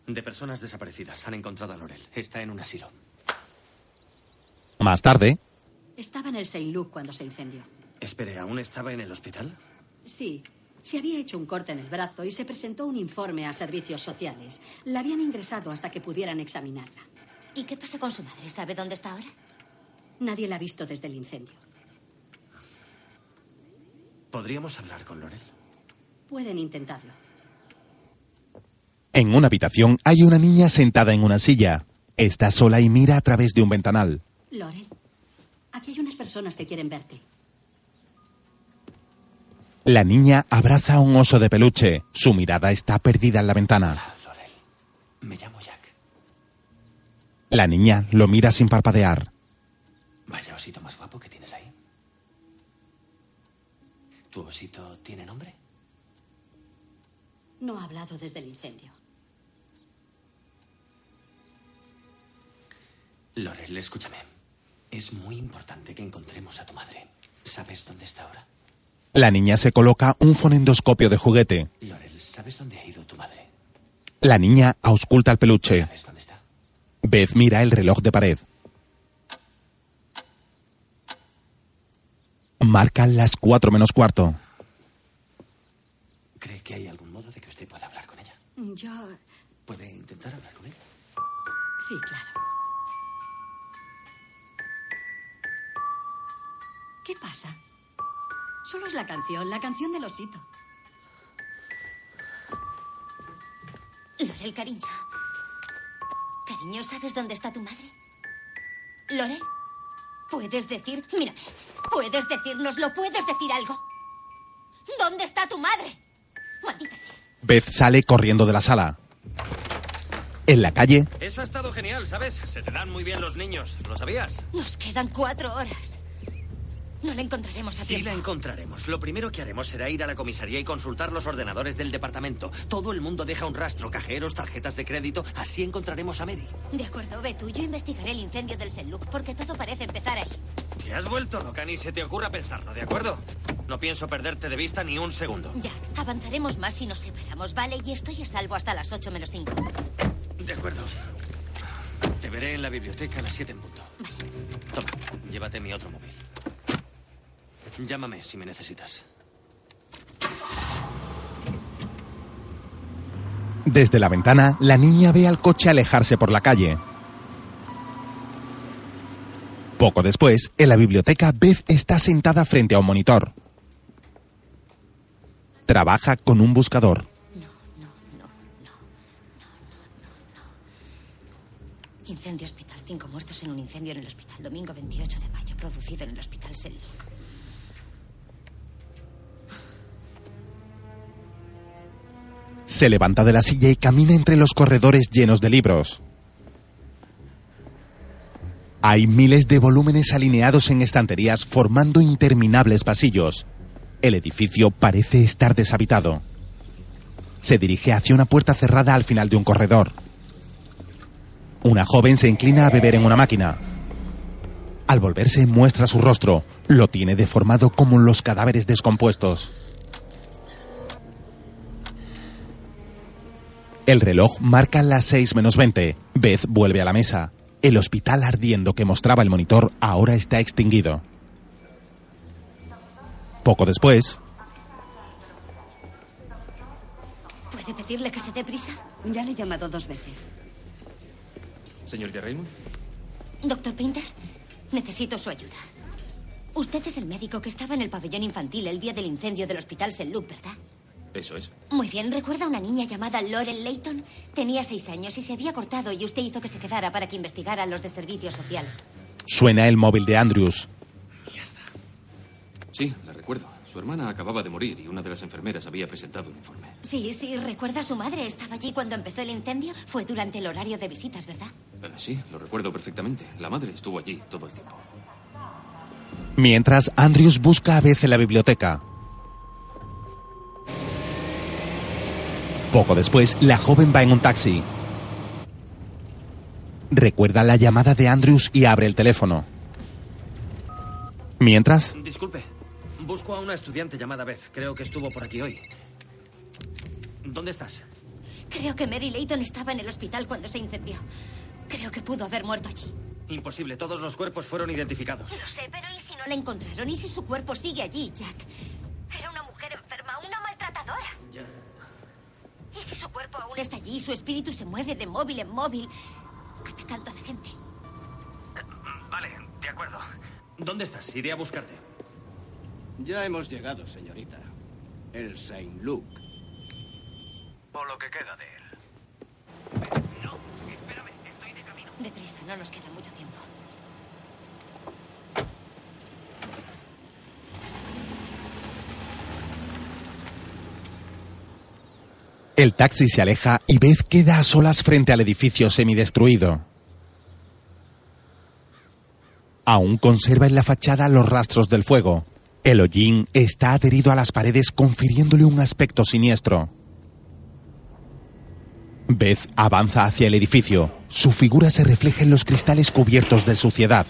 De personas desaparecidas. Han encontrado a Lorel. Está en un asilo. Más tarde, Estaba en el Saint Luke cuando se incendió. Espere, ¿aún estaba en el hospital? Sí, se había hecho un corte en el brazo y se presentó un informe a servicios sociales. La habían ingresado hasta que pudieran examinarla. ¿Y qué pasa con su madre? ¿Sabe dónde está ahora? Nadie la ha visto desde el incendio. ¿Podríamos hablar con Lorel? Pueden intentarlo. en una habitación hay una niña sentada en una silla. Está sola y mira a través de un ventanal. Lorel, aquí hay unas personas que quieren verte. La niña abraza a un oso de peluche. Su mirada está perdida en la ventana. Me llamo Jack. La niña lo mira sin parpadear. Vaya osito más guapo que tienes ahí. ¿Tu osito tiene nombre? No ha hablado desde el incendio. Lorel, escúchame. Es muy importante que encontremos a tu madre. ¿Sabes dónde está ahora? La niña se coloca un fonendoscopio de juguete. Lorel, ¿sabes dónde ha ido tu madre? La niña ausculta el peluche. ¿Sabes dónde está? Beth mira el reloj de pared. Marcan las cuatro menos cuarto. ¿Cree que hay algún modo de que usted pueda hablar con ella? Yo... ¿Puede intentar hablar con ella? Sí, claro. ¿Qué pasa? Solo es la canción, la canción del osito. Lorel, cariño. Cariño, ¿sabes dónde está tu madre? Lorel, ¿puedes decir? Mírame. ¿Puedes decírnoslo? ¿Puedes decir algo? ¿Dónde está tu madre? Maldita sea. Beth sale corriendo de la sala. En la calle, Eso ha estado genial, ¿sabes? Se te dan muy bien los niños. ¿Lo sabías? Nos quedan cuatro horas. No la encontraremos a Sí tiempo. la encontraremos. Lo primero que haremos será ir a la comisaría y consultar los ordenadores del departamento. Todo el mundo deja un rastro, cajeros, tarjetas de crédito. Así encontraremos a Mary. De acuerdo, ve tú. Yo investigaré el incendio del Senluk porque todo parece empezar ahí. Te has vuelto loca, ni se te ocurra pensarlo, ¿de acuerdo? No pienso perderte de vista ni un segundo. Jack, avanzaremos más si nos separamos, ¿vale? Y estoy a salvo hasta las 8 menos 5. De acuerdo. Te veré en la biblioteca a las 7 en punto. Toma, llévate mi otro móvil. Llámame si me necesitas. desde la ventana, la niña ve al coche alejarse por la calle. Poco después, en la biblioteca, Beth está sentada frente a un monitor. Trabaja con un buscador. Incendio hospital. Cinco muertos en un incendio en el hospital. Domingo 28 de mayo. Producido en el hospital Senluk. Se levanta de la silla y camina entre los corredores llenos de libros. Hay miles de volúmenes alineados en estanterías formando interminables pasillos. El edificio parece estar deshabitado. Se dirige hacia una puerta cerrada al final de un corredor. Una joven se inclina a beber en una máquina. Al volverse muestra su rostro. Lo tiene deformado como los cadáveres descompuestos. El reloj marca las 6 menos 20. Beth vuelve a la mesa. El hospital ardiendo que mostraba el monitor ahora está extinguido. Poco después, ¿Puede pedirle que se dé prisa? Ya le he llamado dos veces. Señorita Raymond. Doctor Painter, necesito su ayuda. Usted es el médico que estaba en el pabellón infantil el día del incendio del hospital St. Luke, ¿verdad? Eso es. Muy bien, ¿recuerda una niña llamada Laurel Layton? Tenía seis años y se había cortado y usted hizo que se quedara para que investigara los de servicios sociales. suena el móvil de Andrews. Sí, la recuerdo. Su hermana acababa de morir y una de las enfermeras había presentado un informe. Sí, sí, ¿recuerda a su madre? ¿Estaba allí cuando empezó el incendio? Fue durante el horario de visitas, ¿verdad? Eh, sí, lo recuerdo perfectamente. La madre estuvo allí todo el tiempo. Mientras, Andrews busca a Beth en la biblioteca. Poco después, la joven va en un taxi. Recuerda la llamada de Andrews y abre el teléfono. Mientras, Disculpe. Busco a una estudiante llamada Beth. Creo que estuvo por aquí hoy. ¿Dónde estás? Creo que Mary Layton estaba en el hospital cuando se incendió. Creo que pudo haber muerto allí. Imposible. Todos los cuerpos fueron identificados. Lo sé, pero ¿y si no la encontraron? ¿Y si su cuerpo sigue allí, Jack? Era una mujer enferma, una maltratadora. Ya. ¿Y si su cuerpo aún está allí su espíritu se mueve de móvil en móvil, atacando a la gente? Vale, de acuerdo. ¿Dónde estás? Iré a buscarte. Ya hemos llegado, señorita. El Saint Luke. O lo que queda de él. Deprisa, no nos queda mucho tiempo. El taxi se aleja y Beth queda a solas frente al edificio semidestruido. Aún conserva en la fachada los rastros del fuego. El hollín está adherido a las paredes confiriéndole un aspecto siniestro. Beth avanza hacia el edificio. Su figura se refleja en los cristales cubiertos de suciedad.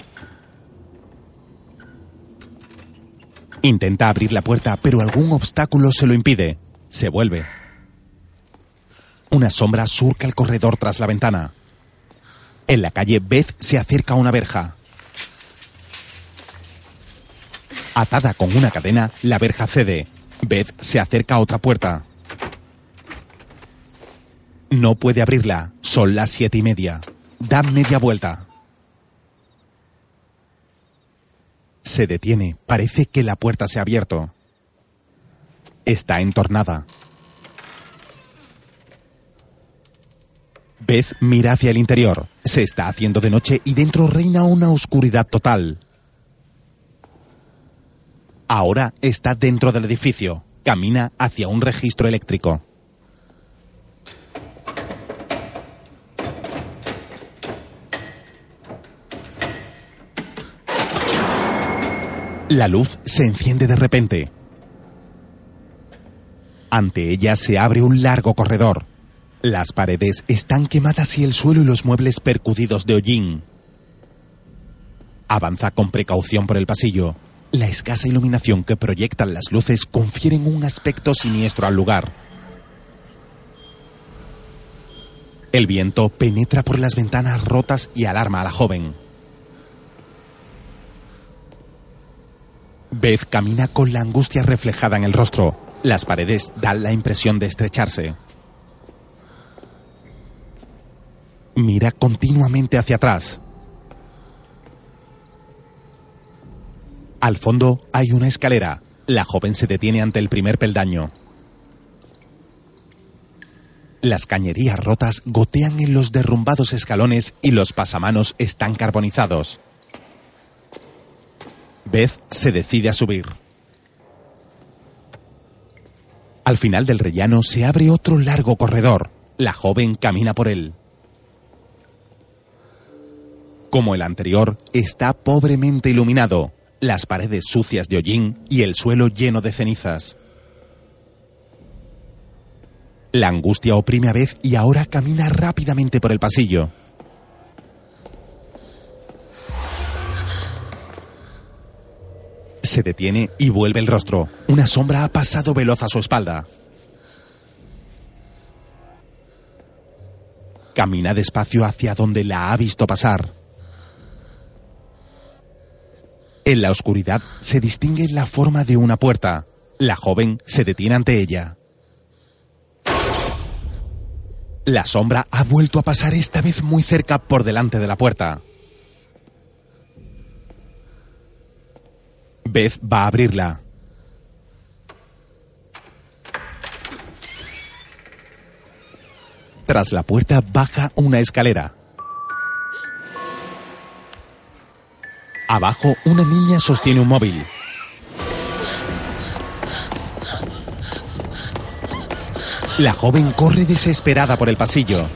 Intenta abrir la puerta, pero algún obstáculo se lo impide. Se vuelve. Una sombra surca el corredor tras la ventana. En la calle, Beth se acerca a una verja. Atada con una cadena, la verja cede. Beth se acerca a otra puerta. No puede abrirla. Son las siete y media. Da media vuelta. Se detiene. Parece que la puerta se ha abierto. Está entornada. Beth mira hacia el interior. Se está haciendo de noche y dentro reina una oscuridad total. Ahora está dentro del edificio. Camina hacia un registro eléctrico. La luz se enciende de repente. Ante ella se abre un largo corredor. Las paredes están quemadas y el suelo y los muebles percudidos de hollín. Avanza con precaución por el pasillo. La escasa iluminación que proyectan las luces confieren un aspecto siniestro al lugar. El viento penetra por las ventanas rotas y alarma a la joven. Beth camina con la angustia reflejada en el rostro. Las paredes dan la impresión de estrecharse. Mira continuamente hacia atrás. Al fondo hay una escalera. La joven se detiene ante el primer peldaño. Las cañerías rotas gotean en los derrumbados escalones y los pasamanos están carbonizados. Beth se decide a subir. Al final del rellano se abre otro largo corredor. La joven camina por él. Como el anterior, está pobremente iluminado, las paredes sucias de hollín y el suelo lleno de cenizas. La angustia oprime a Beth y ahora camina rápidamente por el pasillo. Se detiene y vuelve el rostro. Una sombra ha pasado veloz a su espalda. Camina despacio hacia donde la ha visto pasar. En la oscuridad se distingue la forma de una puerta. La joven se detiene ante ella. La sombra ha vuelto a pasar esta vez muy cerca por delante de la puerta. Beth va a abrirla. Tras la puerta baja una escalera. Abajo una niña sostiene un móvil. La joven corre desesperada por el pasillo.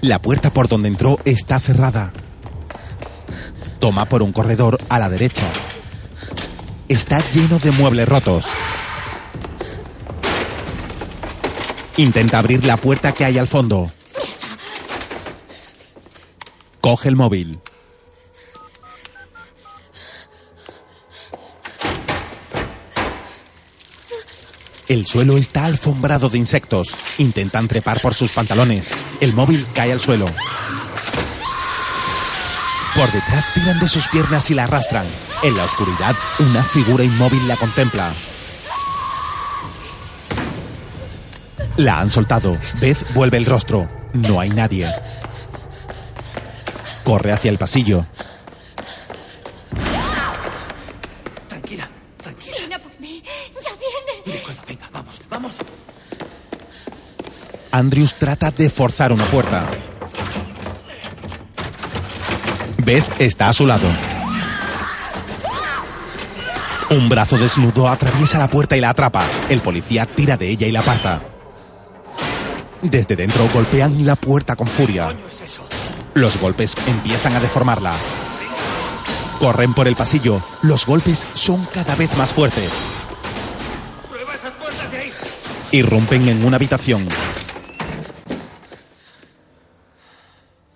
La puerta por donde entró está cerrada. Toma por un corredor a la derecha. Está lleno de muebles rotos. Intenta abrir la puerta que hay al fondo. Coge el móvil. El suelo está alfombrado de insectos. Intentan trepar por sus pantalones. El móvil cae al suelo. Por detrás tiran de sus piernas y la arrastran. En la oscuridad, una figura inmóvil la contempla. La han soltado. Beth vuelve el rostro. No hay nadie. Corre hacia el pasillo. Tranquila, tranquila. Viene por mí. Ya viene. De acuerdo, venga, vamos, vamos. Andrews trata de forzar una puerta. Beth está a su lado. Un brazo desnudo atraviesa la puerta y la atrapa. El policía tira de ella y la aparta. Desde dentro golpean la puerta con furia. Los golpes empiezan a deformarla. Corren por el pasillo. Los golpes son cada vez más fuertes. Irrumpen en una habitación.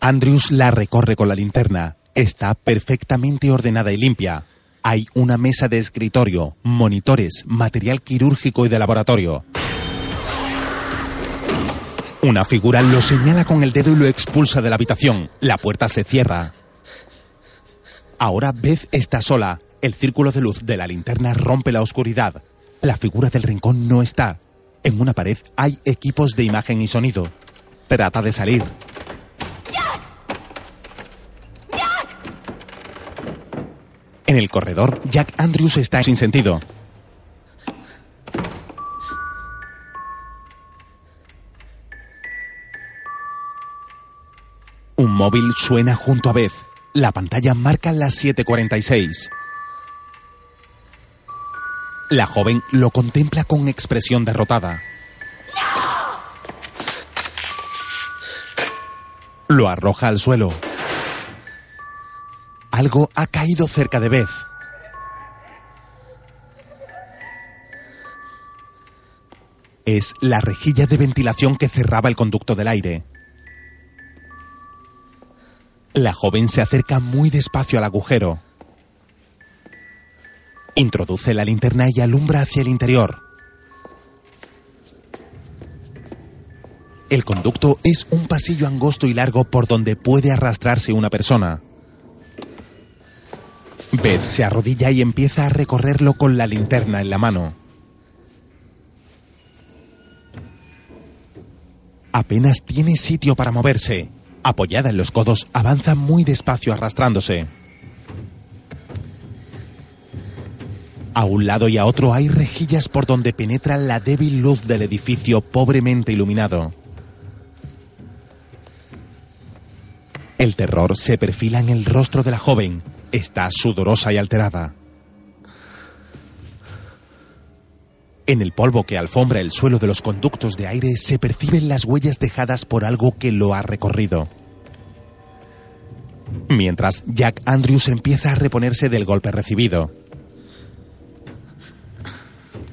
Andrews la recorre con la linterna. Está perfectamente ordenada y limpia. Hay una mesa de escritorio, monitores, material quirúrgico y de laboratorio. Una figura lo señala con el dedo y lo expulsa de la habitación. La puerta se cierra. Ahora Beth está sola. El círculo de luz de la linterna rompe la oscuridad. La figura del rincón no está. En una pared hay equipos de imagen y sonido. Trata de salir. En el corredor, Jack Andrews está sin sentido. Móvil suena junto a Beth. La pantalla marca las 7:46. La joven lo contempla con expresión derrotada. Lo arroja al suelo. Algo ha caído cerca de Beth. Es la rejilla de ventilación que cerraba el conducto del aire. La joven se acerca muy despacio al agujero. Introduce la linterna y alumbra hacia el interior. El conducto es un pasillo angosto y largo por donde puede arrastrarse una persona. Beth se arrodilla y empieza a recorrerlo con la linterna en la mano. Apenas tiene sitio para moverse. Apoyada en los codos, avanza muy despacio arrastrándose. A un lado y a otro hay rejillas por donde penetra la débil luz del edificio pobremente iluminado. El terror se perfila en el rostro de la joven. Está sudorosa y alterada. En el polvo que alfombra el suelo de los conductos de aire se perciben las huellas dejadas por algo que lo ha recorrido. Mientras Jack Andrews empieza a reponerse del golpe recibido.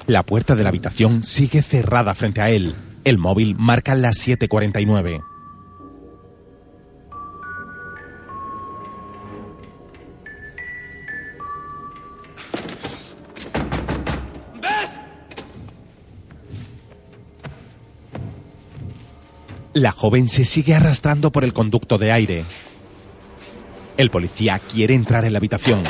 La puerta de la habitación sigue cerrada frente a él. El móvil marca las 7:49. La joven se sigue arrastrando por el conducto de aire. El policía quiere entrar en la habitación.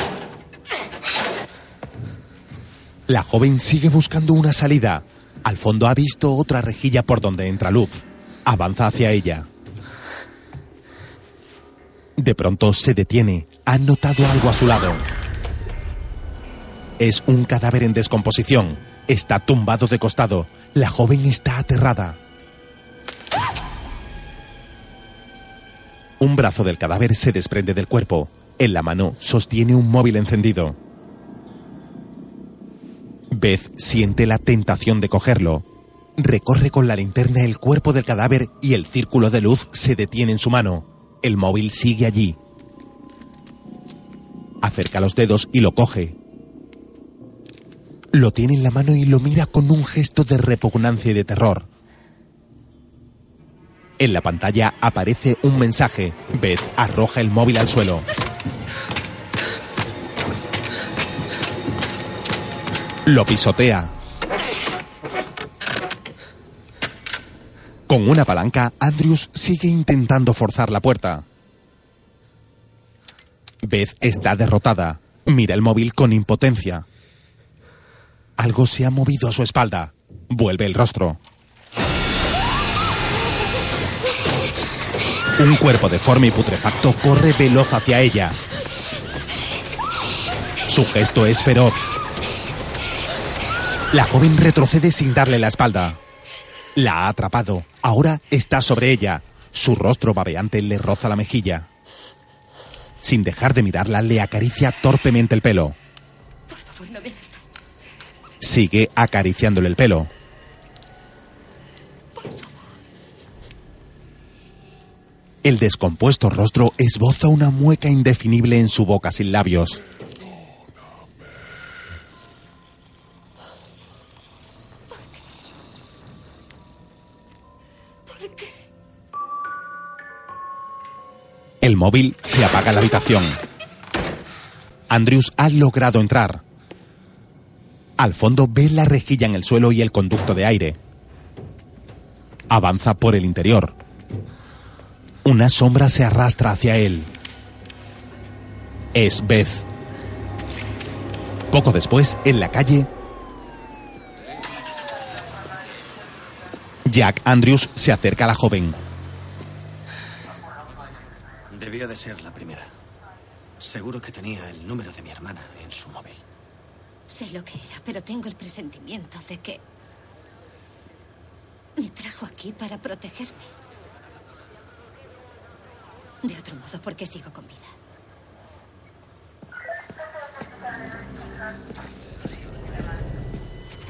La joven sigue buscando una salida. Al fondo ha visto otra rejilla por donde entra luz. Avanza hacia ella. De pronto se detiene. Ha notado algo a su lado. Es un cadáver en descomposición. Está tumbado de costado. La joven está aterrada. Un brazo del cadáver se desprende del cuerpo. En la mano sostiene un móvil encendido. Beth siente la tentación de cogerlo. Recorre con la linterna el cuerpo del cadáver y el círculo de luz se detiene en su mano. El móvil sigue allí. Acerca los dedos y lo coge. Lo tiene en la mano y lo mira con un gesto de repugnancia y de terror. En la pantalla aparece un mensaje. Beth arroja el móvil al suelo. Lo pisotea. Con una palanca, Andrews sigue intentando forzar la puerta. Beth está derrotada. Mira el móvil con impotencia. Algo se ha movido a su espalda. Vuelve el rostro. Un cuerpo deforme y putrefacto corre veloz hacia ella. Su gesto es feroz. La joven retrocede sin darle la espalda. La ha atrapado. Ahora está sobre ella. Su rostro babeante le roza la mejilla. Sin dejar de mirarla, le acaricia torpemente el pelo. Por favor, no. Sigue acariciándole el pelo. El descompuesto rostro esboza una mueca indefinible en su boca sin labios. El móvil se apaga en la habitación. Andrews ha logrado entrar. Al fondo ve la rejilla en el suelo y el conducto de aire. Avanza por el interior. Una sombra se arrastra hacia él. Es Beth. Poco después, en la calle, Jack Andrews se acerca a la joven. Debió de ser la primera. Seguro que tenía el número de mi hermana en su móvil. Sé lo que era, pero tengo el presentimiento de que me trajo aquí para protegerme. De otro modo, ¿por qué sigo con vida?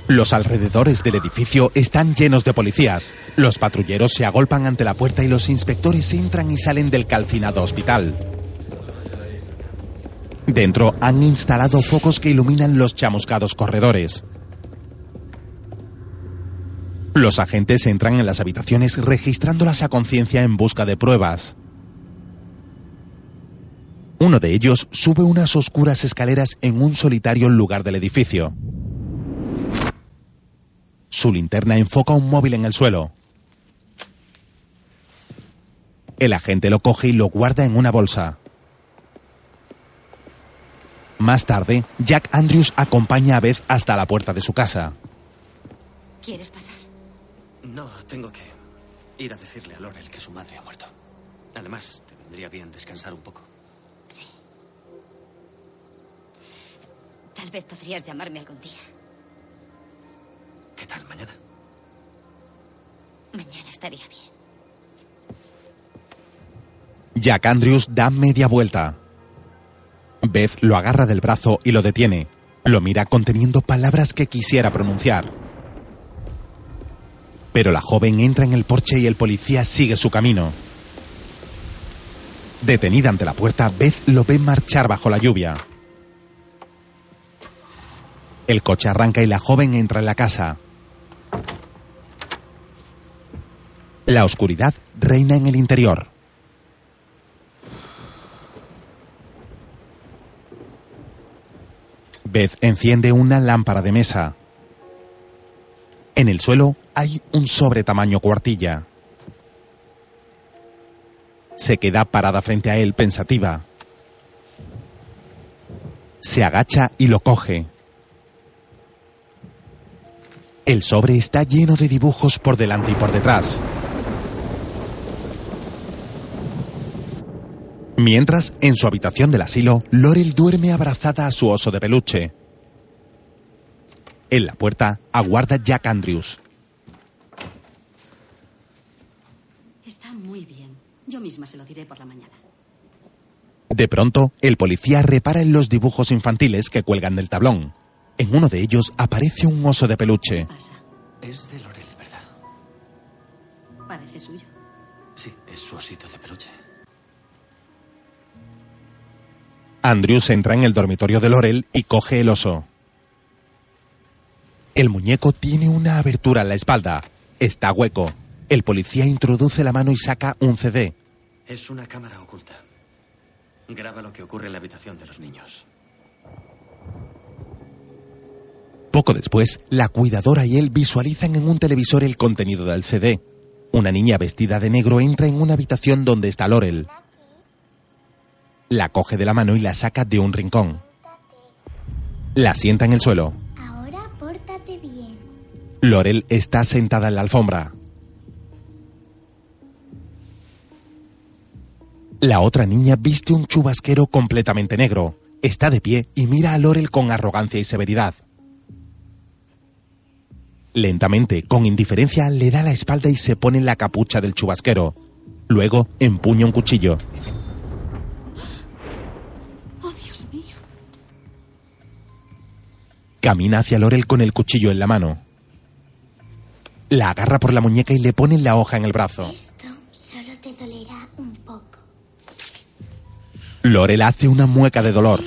Los alrededores del edificio están llenos de policías. Los patrulleros se agolpan ante la puerta y los inspectores entran y salen del calcinado hospital. Dentro han instalado focos que iluminan los chamuscados corredores. Los agentes entran en las habitaciones registrándolas a conciencia en busca de pruebas. Uno de ellos sube unas oscuras escaleras en un solitario lugar del edificio. Su linterna enfoca un móvil en el suelo. El agente lo coge y lo guarda en una bolsa. Más tarde, Jack Andrews acompaña a Beth hasta la puerta de su casa. ¿Quieres pasar? No, tengo que ir a decirle a Laurel que su madre ha muerto. Además, te vendría bien descansar un poco. Tal vez podrías llamarme algún día. ¿Qué tal mañana? Mañana estaría bien. Jack Andrews da media vuelta. Beth lo agarra del brazo y lo detiene. Lo mira conteniendo palabras que quisiera pronunciar. Pero la joven entra en el porche y el policía sigue su camino. Detenida ante la puerta, Beth lo ve marchar bajo la lluvia. El coche arranca y la joven entra en la casa. La oscuridad reina en el interior. Beth enciende una lámpara de mesa. En el suelo hay un sobre tamaño cuartilla. Se queda parada frente a él pensativa. Se agacha y lo coge. El sobre está lleno de dibujos por delante y por detrás. Mientras, en su habitación del asilo, Laurel duerme abrazada a su oso de peluche. En la puerta aguarda Jack Andrews. Está muy bien. Yo misma se lo diré por la mañana. De pronto, el policía repara en los dibujos infantiles que cuelgan del tablón. En uno de ellos aparece un oso de peluche. Es de Laurel, ¿verdad? Parece suyo. Sí, es su osito de peluche. Andrews entra en el dormitorio de Laurel y coge el oso. El muñeco tiene una abertura en la espalda. Está hueco. El policía introduce la mano y saca un CD. Es una cámara oculta. Graba lo que ocurre en la habitación de los niños. Poco después, la cuidadora y él visualizan en un televisor el contenido del CD. Una niña vestida de negro entra en una habitación donde está Laurel. La coge de la mano y la saca de un rincón. La sienta en el suelo. Ahora pórtate bien. Laurel está sentada en la alfombra. La otra niña viste un chubasquero completamente negro. Está de pie y mira a Laurel con arrogancia y severidad. Lentamente, con indiferencia, le da la espalda y se pone la capucha del chubasquero. Luego empuña un cuchillo. Oh, Dios mío. Camina hacia Laurel con el cuchillo en la mano. La agarra por la muñeca y le pone la hoja en el brazo. Esto solo te dolerá un poco. Laurel hace una mueca de dolor.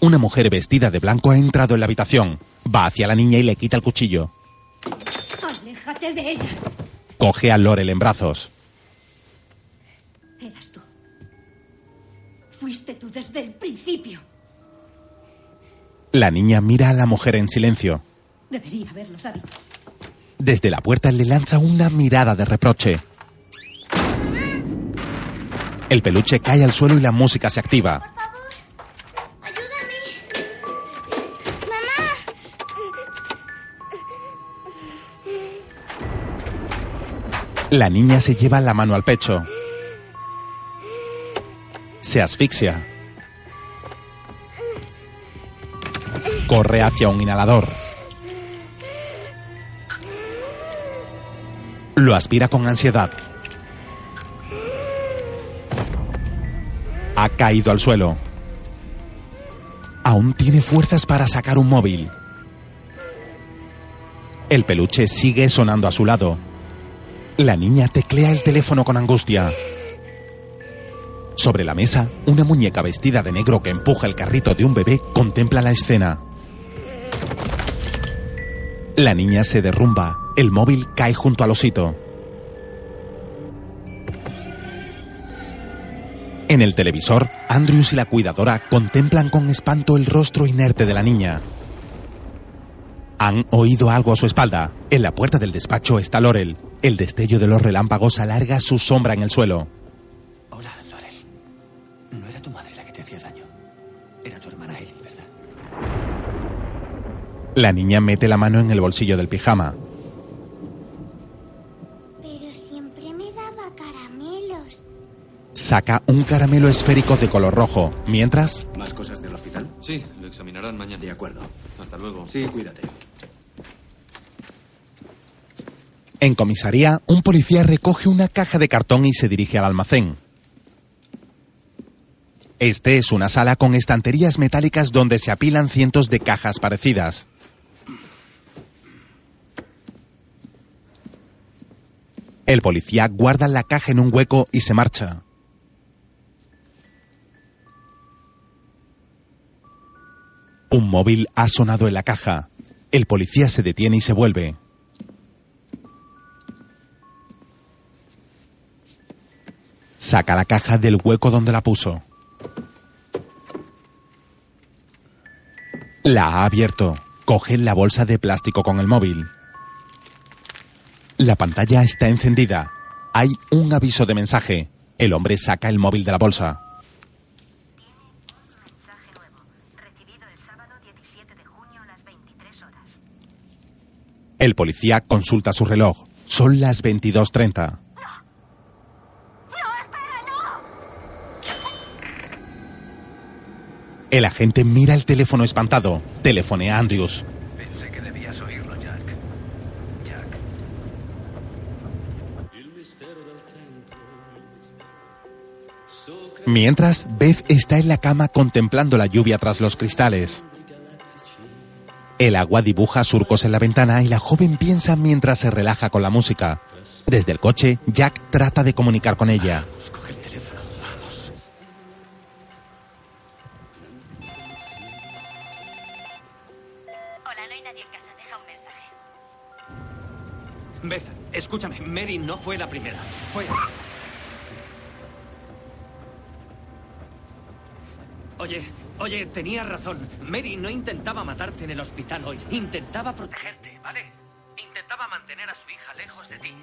Una mujer vestida de blanco ha entrado en la habitación. Va hacia la niña y le quita el cuchillo. Aléjate de ella. Coge a Laurel en brazos. Eras tú. Fuiste tú desde el principio. La niña mira a la mujer en silencio. Debería haberlo sabido. Desde la puerta le lanza una mirada de reproche. El peluche cae al suelo y la música se activa. La niña se lleva la mano al pecho. Se asfixia. Corre hacia un inhalador. Lo aspira con ansiedad. Ha caído al suelo. Aún tiene fuerzas para sacar un móvil. El peluche sigue sonando a su lado. La niña teclea el teléfono con angustia. Sobre la mesa, una muñeca vestida de negro que empuja el carrito de un bebé contempla la escena. La niña se derrumba. El móvil cae junto al osito. En el televisor, Andrews y la cuidadora contemplan con espanto el rostro inerte de la niña. Han oído algo a su espalda. En la puerta del despacho está Laurel. El destello de los relámpagos alarga su sombra en el suelo. Hola, Laurel. No era tu madre la que te hacía daño. Era tu hermana Ellie, ¿verdad? La niña mete la mano en el bolsillo del pijama. Pero siempre me daba caramelos. Saca un caramelo esférico de color rojo, mientras ¿Más cosas del hospital? Sí, lo examinarán mañana. De acuerdo. Hasta luego. Sí, cuídate. En comisaría, un policía recoge una caja de cartón y se dirige al almacén. Este es una sala con estanterías metálicas donde se apilan cientos de cajas parecidas. El policía guarda la caja en un hueco y se marcha. Un móvil ha sonado en la caja. El policía se detiene y se vuelve. Saca la caja del hueco donde la puso. La ha abierto. Coge la bolsa de plástico con el móvil. La pantalla está encendida. Hay un aviso de mensaje. El hombre saca el móvil de la bolsa. El policía consulta su reloj. Son las 22.30. El agente mira el teléfono espantado. Telefonea a Andrews. Pensé que debías oírlo, Jack. Jack. Mientras, Beth está en la cama contemplando la lluvia tras los cristales. El agua dibuja surcos en la ventana y la joven piensa mientras se relaja con la música. Desde el coche, Jack trata de comunicar con ella. Vamos. Beth, escúchame. Mary no fue la primera. Fue. Oye, oye, tenías razón. Mary no intentaba matarte en el hospital hoy. Intentaba protegerte, ¿vale? Intentaba mantener a su hija lejos de ti.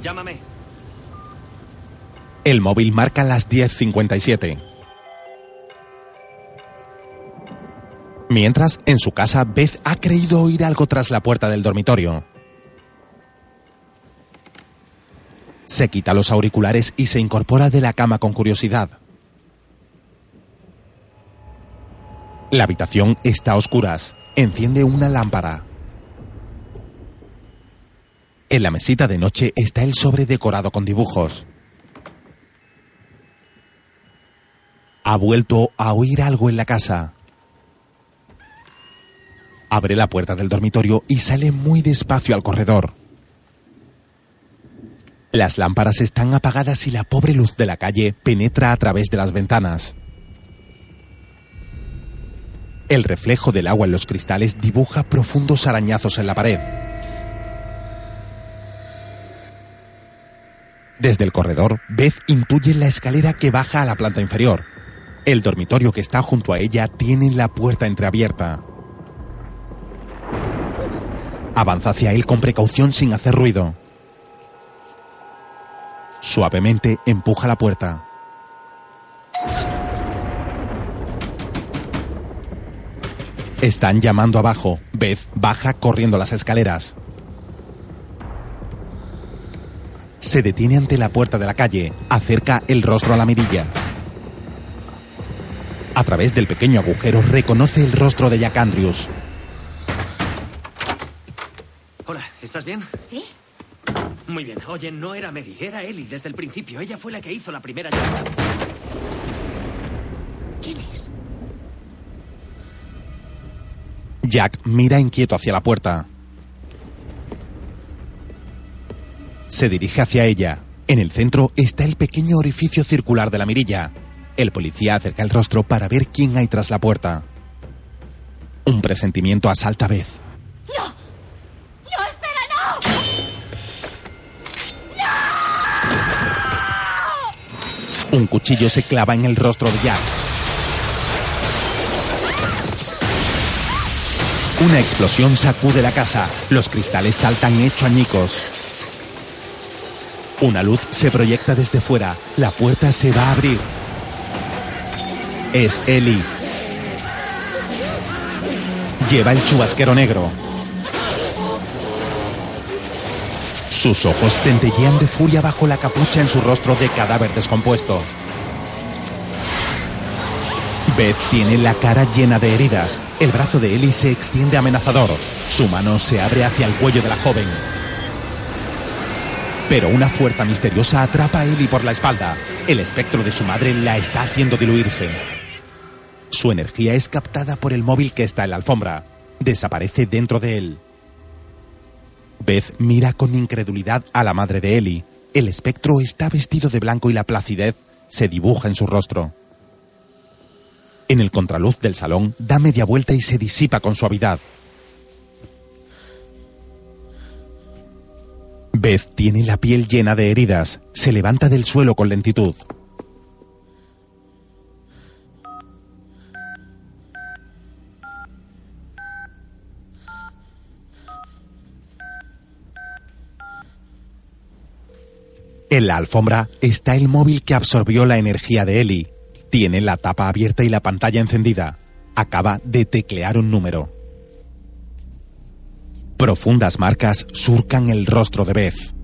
Llámame. El móvil marca las 10.57. Mientras, en su casa, Beth ha creído oír algo tras la puerta del dormitorio. Se quita los auriculares y se incorpora de la cama con curiosidad. La habitación está a oscuras. Enciende una lámpara. En la mesita de noche está el sobre decorado con dibujos. Ha vuelto a oír algo en la casa. Abre la puerta del dormitorio y sale muy despacio al corredor. Las lámparas están apagadas y la pobre luz de la calle penetra a través de las ventanas. El reflejo del agua en los cristales dibuja profundos arañazos en la pared. Desde el corredor, Beth intuye la escalera que baja a la planta inferior. El dormitorio que está junto a ella tiene la puerta entreabierta. Avanza hacia él con precaución sin hacer ruido. Suavemente empuja la puerta. Están llamando abajo. Beth baja corriendo las escaleras. Se detiene ante la puerta de la calle. Acerca el rostro a la mirilla. A través del pequeño agujero reconoce el rostro de Jack Andrews. Hola, ¿estás bien? ¿Sí? Muy bien. Oye, no era Mary, era Ellie desde el principio. Ella fue la que hizo la primera llamada. ¿Quién es? Jack mira inquieto hacia la puerta. Se dirige hacia ella. En el centro está el pequeño orificio circular de la mirilla. El policía acerca el rostro para ver quién hay tras la puerta. Un presentimiento asalta a Beth. Un cuchillo se clava en el rostro de Jack. Una explosión sacude la casa. Los cristales saltan hecho añicos. Una luz se proyecta desde fuera. La puerta se va a abrir. Es Ellie. Lleva el chubasquero negro. Sus ojos centellean de furia bajo la capucha en su rostro de cadáver descompuesto. Beth tiene la cara llena de heridas. El brazo de Ellie se extiende amenazador. Su mano se abre hacia el cuello de la joven. Pero una fuerza misteriosa atrapa a Ellie por la espalda. El espectro de su madre la está haciendo diluirse. Su energía es captada por el móvil que está en la alfombra. Desaparece dentro de él. Beth mira con incredulidad a la madre de Ellie. El espectro está vestido de blanco y la placidez se dibuja en su rostro. En el contraluz del salón da media vuelta y se disipa con suavidad. Beth tiene la piel llena de heridas. Se levanta del suelo con lentitud. En la alfombra está el móvil que absorbió la energía de Ellie. Tiene la tapa abierta y la pantalla encendida. Acaba de teclear un número. Profundas marcas surcan el rostro de Beth.